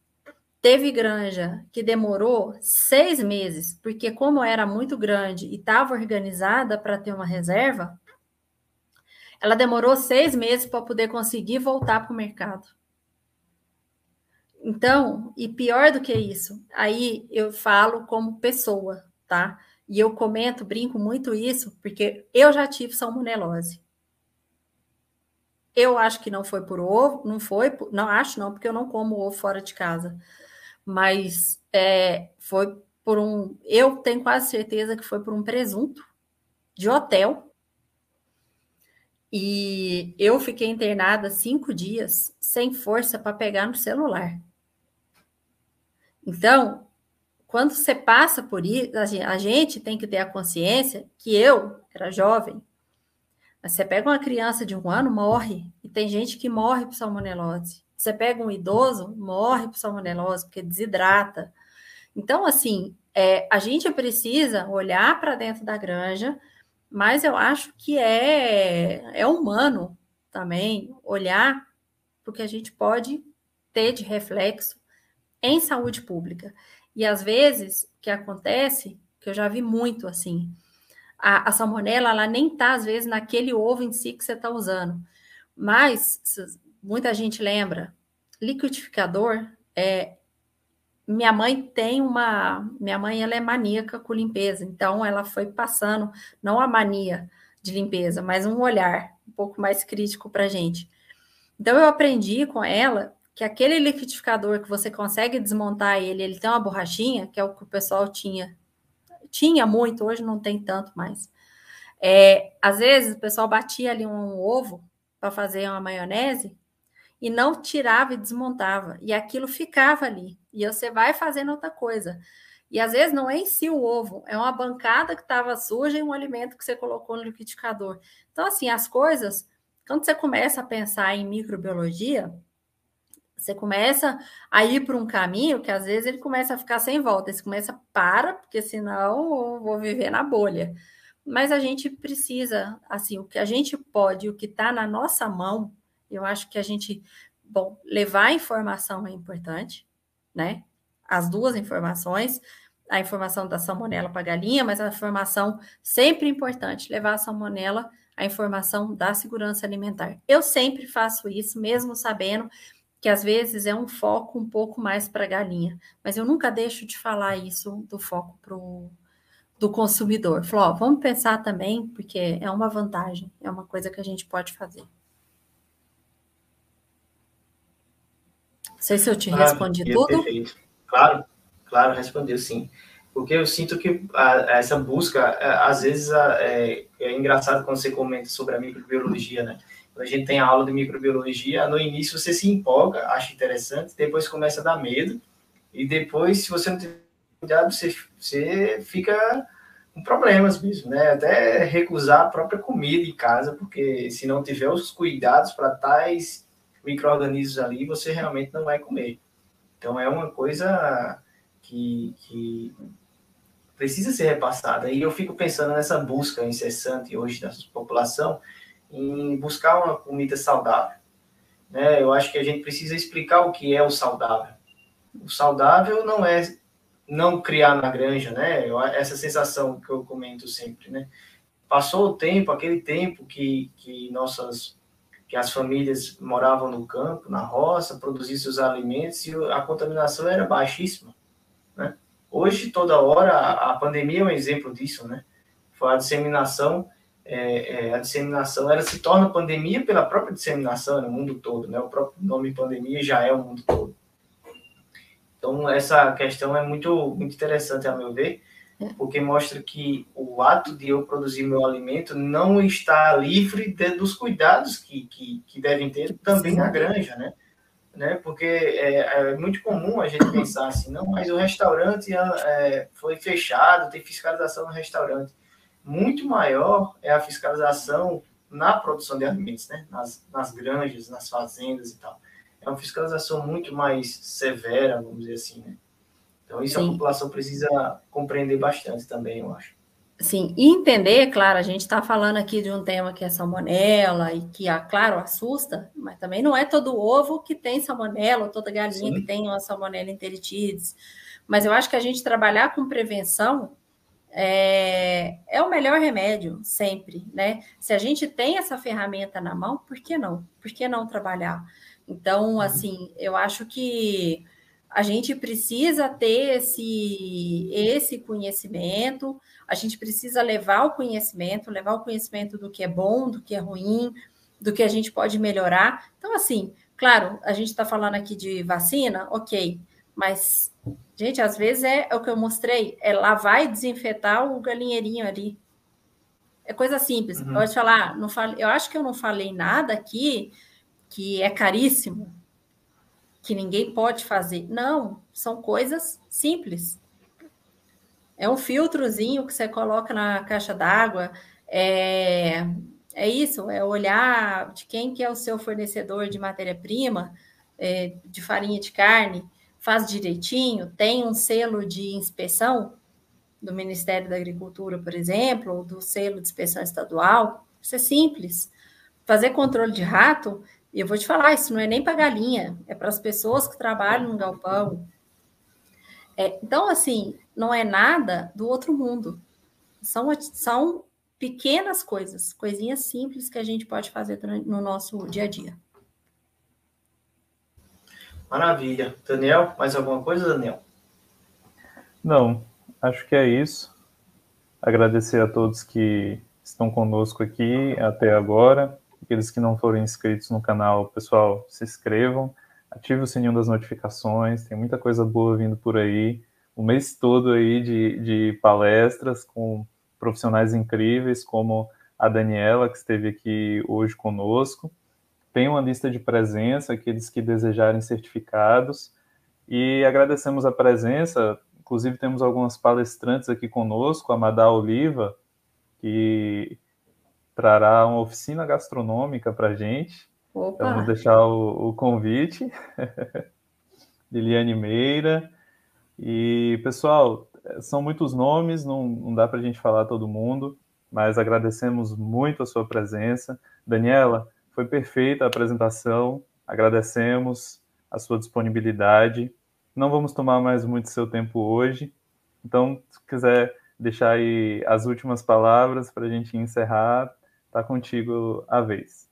Teve granja que demorou seis meses, porque, como era muito grande e estava organizada para ter uma reserva, ela demorou seis meses para poder conseguir voltar para o mercado. Então, e pior do que isso, aí eu falo como pessoa, tá? E eu comento, brinco muito isso, porque eu já tive salmonelose. Eu acho que não foi por ovo, não foi, não acho não, porque eu não como ovo fora de casa. Mas é, foi por um, eu tenho quase certeza que foi por um presunto de hotel. E eu fiquei internada cinco dias sem força para pegar no celular. Então, quando você passa por isso, a gente tem que ter a consciência que eu era jovem, você pega uma criança de um ano, morre. E tem gente que morre por salmonelose. Você pega um idoso, morre por salmonelose, porque desidrata. Então, assim, é, a gente precisa olhar para dentro da granja, mas eu acho que é, é humano também olhar porque a gente pode ter de reflexo em saúde pública. E às vezes, o que acontece, que eu já vi muito assim, a, a salmonela ela nem está, às vezes, naquele ovo em si que você está usando. Mas, muita gente lembra, liquidificador é. Minha mãe tem uma. Minha mãe ela é maníaca com limpeza, então ela foi passando, não a mania de limpeza, mas um olhar um pouco mais crítico para a gente. Então eu aprendi com ela que aquele liquidificador que você consegue desmontar ele, ele tem uma borrachinha, que é o que o pessoal tinha tinha muito, hoje não tem tanto mais. É, às vezes o pessoal batia ali um ovo para fazer uma maionese e não tirava e desmontava, e aquilo ficava ali. E você vai fazendo outra coisa. E às vezes não é em si o ovo, é uma bancada que estava suja e um alimento que você colocou no liquidificador. Então, assim, as coisas, quando você começa a pensar em microbiologia, você começa a ir por um caminho que às vezes ele começa a ficar sem volta. Você começa, para, porque senão eu vou viver na bolha. Mas a gente precisa, assim, o que a gente pode, o que está na nossa mão, eu acho que a gente, bom, levar a informação é importante, né? As duas informações, a informação da salmonela para a galinha, mas a informação sempre importante, levar a salmonela, a informação da segurança alimentar. Eu sempre faço isso, mesmo sabendo que às vezes é um foco um pouco mais para a galinha, mas eu nunca deixo de falar isso do foco pro, do consumidor. Falou, ó, vamos pensar também, porque é uma vantagem, é uma coisa que a gente pode fazer. Não sei se eu te claro, respondi tudo. Perfeito. Claro, claro, respondeu sim. Porque eu sinto que a, essa busca, às vezes, é, é engraçado quando você comenta sobre a microbiologia, né? Quando a gente tem aula de microbiologia, no início você se empolga, acha interessante, depois começa a dar medo, e depois, se você não tiver cuidado, você, você fica com problemas mesmo, né? Até recusar a própria comida em casa, porque se não tiver os cuidados para tais micro-organismos ali, você realmente não vai comer. Então é uma coisa que, que precisa ser repassada. E eu fico pensando nessa busca incessante hoje da população em buscar uma comida saudável. Né? Eu acho que a gente precisa explicar o que é o saudável. O saudável não é não criar na granja, né? Essa sensação que eu comento sempre, né? Passou o tempo, aquele tempo que, que nossas que as famílias moravam no campo, na roça, produziam seus alimentos e a contaminação era baixíssima, né? Hoje, toda hora, a pandemia é um exemplo disso, né? Foi a disseminação é, é, a disseminação, ela se torna pandemia pela própria disseminação no mundo todo, né? O próprio nome pandemia já é o mundo todo. Então, essa questão é muito, muito interessante, a meu ver, é. porque mostra que o ato de eu produzir meu alimento não está livre de, dos cuidados que, que, que, devem ter também na granja, né? né? Porque é, é, muito comum a gente pensar assim, não, mas o restaurante é, foi fechado, tem fiscalização no restaurante. Muito maior é a fiscalização na produção de alimentos, né? Nas, nas granjas, nas fazendas e tal. É uma fiscalização muito mais severa, vamos dizer assim, né? Então, isso Sim. a população precisa compreender bastante também, eu acho. Sim, e entender, claro, a gente está falando aqui de um tema que é salmonela e que, ah, claro, assusta, mas também não é todo ovo que tem salmonela, ou toda galinha Sim. que tem uma salmonela enteritidis. Mas eu acho que a gente trabalhar com prevenção é, é o melhor remédio, sempre, né? Se a gente tem essa ferramenta na mão, por que não? Por que não trabalhar? Então, uhum. assim, eu acho que a gente precisa ter esse, esse conhecimento, a gente precisa levar o conhecimento, levar o conhecimento do que é bom, do que é ruim, do que a gente pode melhorar. Então, assim, claro, a gente está falando aqui de vacina, ok, mas, gente, às vezes é, é, o que eu mostrei, é lavar e desinfetar o galinheirinho ali. É coisa simples. Uhum. Pode falar, não fale, eu acho que eu não falei nada aqui que é caríssimo, que ninguém pode fazer. Não, são coisas simples. É um filtrozinho que você coloca na caixa d'água. É, é isso, é olhar de quem que é o seu fornecedor de matéria-prima, é, de farinha de carne, faz direitinho, tem um selo de inspeção do Ministério da Agricultura, por exemplo, ou do selo de inspeção estadual. Isso é simples. Fazer controle de rato, e eu vou te falar, isso não é nem para galinha, é para as pessoas que trabalham no galpão, é, então, assim, não é nada do outro mundo. São, são pequenas coisas, coisinhas simples que a gente pode fazer no nosso dia a dia. Maravilha. Daniel, mais alguma coisa, Daniel? Não, acho que é isso. Agradecer a todos que estão conosco aqui até agora. Aqueles que não foram inscritos no canal, pessoal, se inscrevam ative o sininho das notificações, tem muita coisa boa vindo por aí. O mês todo aí de, de palestras com profissionais incríveis, como a Daniela, que esteve aqui hoje conosco. Tem uma lista de presença, aqueles que desejarem certificados. E agradecemos a presença, inclusive temos algumas palestrantes aqui conosco, a Madá Oliva, que trará uma oficina gastronômica para a gente. Opa. Então, vamos deixar o, o convite. *laughs* Liliane Meira. E, pessoal, são muitos nomes, não, não dá para a gente falar todo mundo, mas agradecemos muito a sua presença. Daniela, foi perfeita a apresentação, agradecemos a sua disponibilidade. Não vamos tomar mais muito seu tempo hoje, então, se quiser deixar aí as últimas palavras para a gente encerrar, está contigo a vez.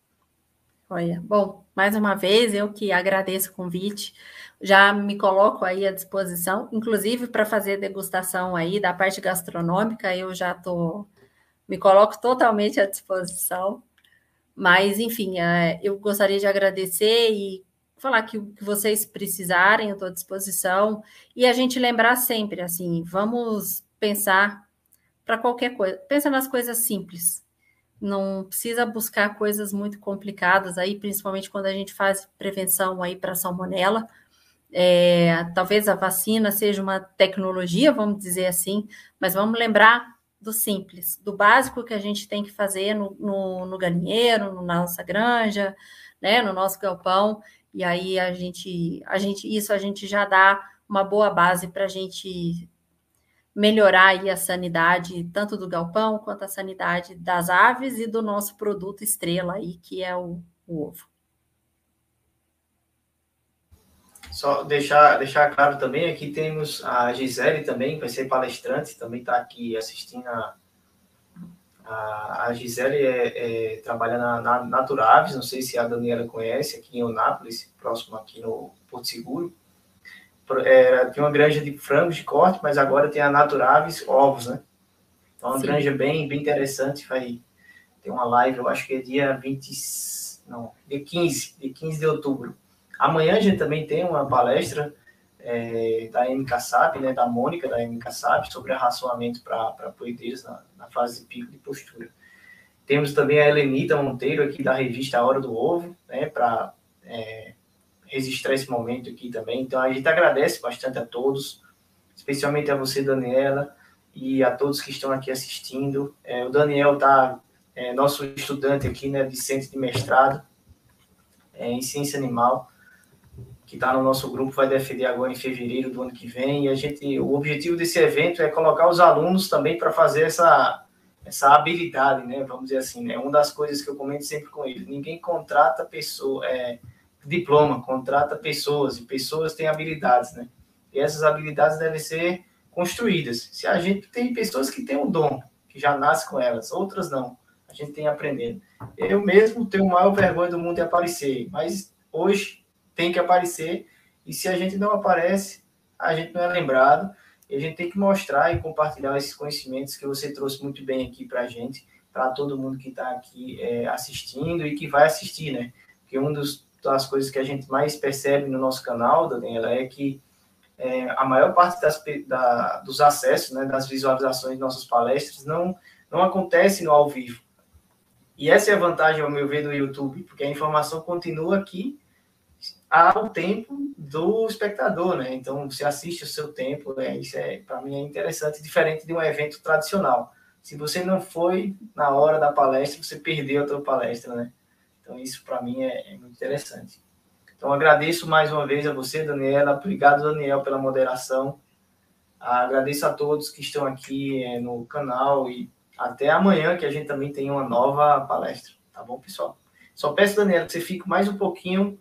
Olha, bom, mais uma vez eu que agradeço o convite, já me coloco aí à disposição, inclusive para fazer degustação aí da parte gastronômica, eu já tô me coloco totalmente à disposição. Mas, enfim, é, eu gostaria de agradecer e falar que o que vocês precisarem, eu estou à disposição. E a gente lembrar sempre, assim, vamos pensar para qualquer coisa. Pensa nas coisas simples não precisa buscar coisas muito complicadas aí, principalmente quando a gente faz prevenção aí para salmonela. É, talvez a vacina seja uma tecnologia, vamos dizer assim, mas vamos lembrar do simples, do básico que a gente tem que fazer no, no, no galinheiro, na nossa granja, né, no nosso galpão, e aí a gente, a gente, isso a gente já dá uma boa base para a gente melhorar aí a sanidade tanto do galpão quanto a sanidade das aves e do nosso produto estrela aí, que é o, o ovo. Só deixar, deixar claro também, aqui temos a Gisele também, vai ser palestrante, também está aqui assistindo a, a, a Gisele é, é, trabalha na, na Naturaves, não sei se a Daniela conhece, aqui em Onápolis, próximo aqui no Porto Seguro era, tinha uma granja de frangos de corte, mas agora tem a Naturaves ovos, né? Então, é uma Sim. granja bem, bem interessante, vai, tem uma live, eu acho que é dia 20, não, dia 15, dia 15 de outubro. Amanhã a gente também tem uma palestra é, da MKSAP, né, da Mônica da MKSAP, sobre arraçoamento para poeteiros na, na fase de pico de postura. Temos também a Helenita Monteiro aqui da revista A Hora do Ovo, né, para é, registrar esse momento aqui também. Então a gente agradece bastante a todos, especialmente a você, Daniela, e a todos que estão aqui assistindo. É, o Daniel está é, nosso estudante aqui, né, de centro de mestrado é, em ciência animal, que está no nosso grupo, vai defender agora em fevereiro do ano que vem. E a gente, o objetivo desse evento é colocar os alunos também para fazer essa essa habilidade, né? Vamos dizer assim, né? Uma das coisas que eu comento sempre com eles: ninguém contrata pessoa, é, diploma, contrata pessoas e pessoas têm habilidades, né? E essas habilidades devem ser construídas. Se a gente tem pessoas que têm um dom, que já nasce com elas, outras não a gente tem aprendendo. Eu mesmo tenho maior vergonha do mundo de aparecer, mas hoje tem que aparecer, e se a gente não aparece, a gente não é lembrado, e a gente tem que mostrar e compartilhar esses conhecimentos que você trouxe muito bem aqui para a gente, para todo mundo que está aqui é, assistindo e que vai assistir, né? Porque uma das coisas que a gente mais percebe no nosso canal, Daniela, é que é, a maior parte das, da, dos acessos, né, das visualizações de nossas palestras não, não acontece no ao vivo. E essa é a vantagem, ao meu ver, do YouTube, porque a informação continua aqui ao tempo do espectador, né? Então, você assiste o seu tempo, né? Isso é, para mim, é interessante, diferente de um evento tradicional. Se você não foi na hora da palestra, você perdeu a sua palestra, né? Então, isso para mim é, é, muito interessante. Então, agradeço mais uma vez a você, Daniela. Obrigado, Daniel, pela moderação. Agradeço a todos que estão aqui é, no canal e até amanhã, que a gente também tem uma nova palestra. Tá bom, pessoal? Só peço, Daniela, que você fique mais um pouquinho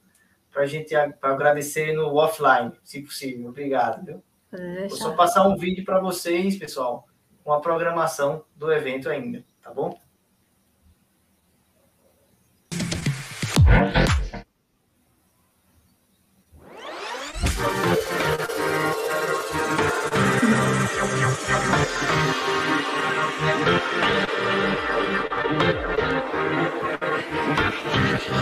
para a gente pra agradecer no offline, se possível. Obrigado, viu? É, Vou só passar um vídeo para vocês, pessoal, com a programação do evento ainda, tá bom? Oh.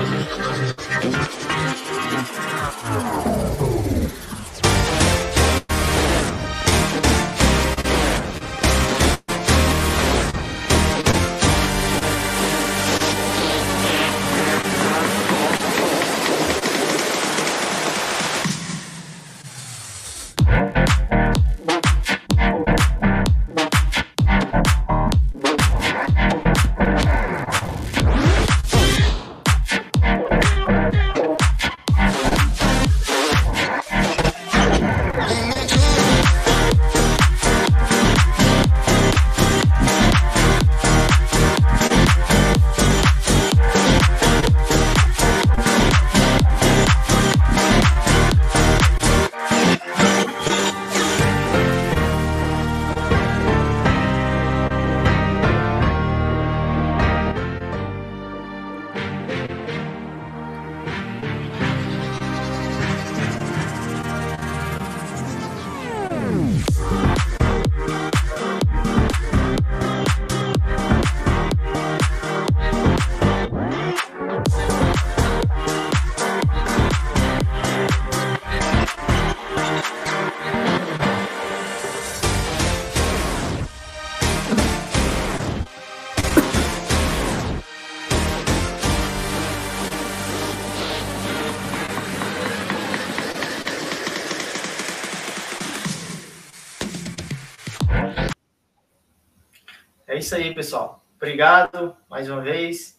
Isso aí, pessoal. Obrigado mais uma vez.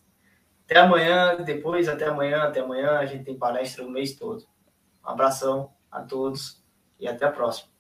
Até amanhã, depois, até amanhã, até amanhã. A gente tem palestra o mês todo. Um abração a todos e até a próxima.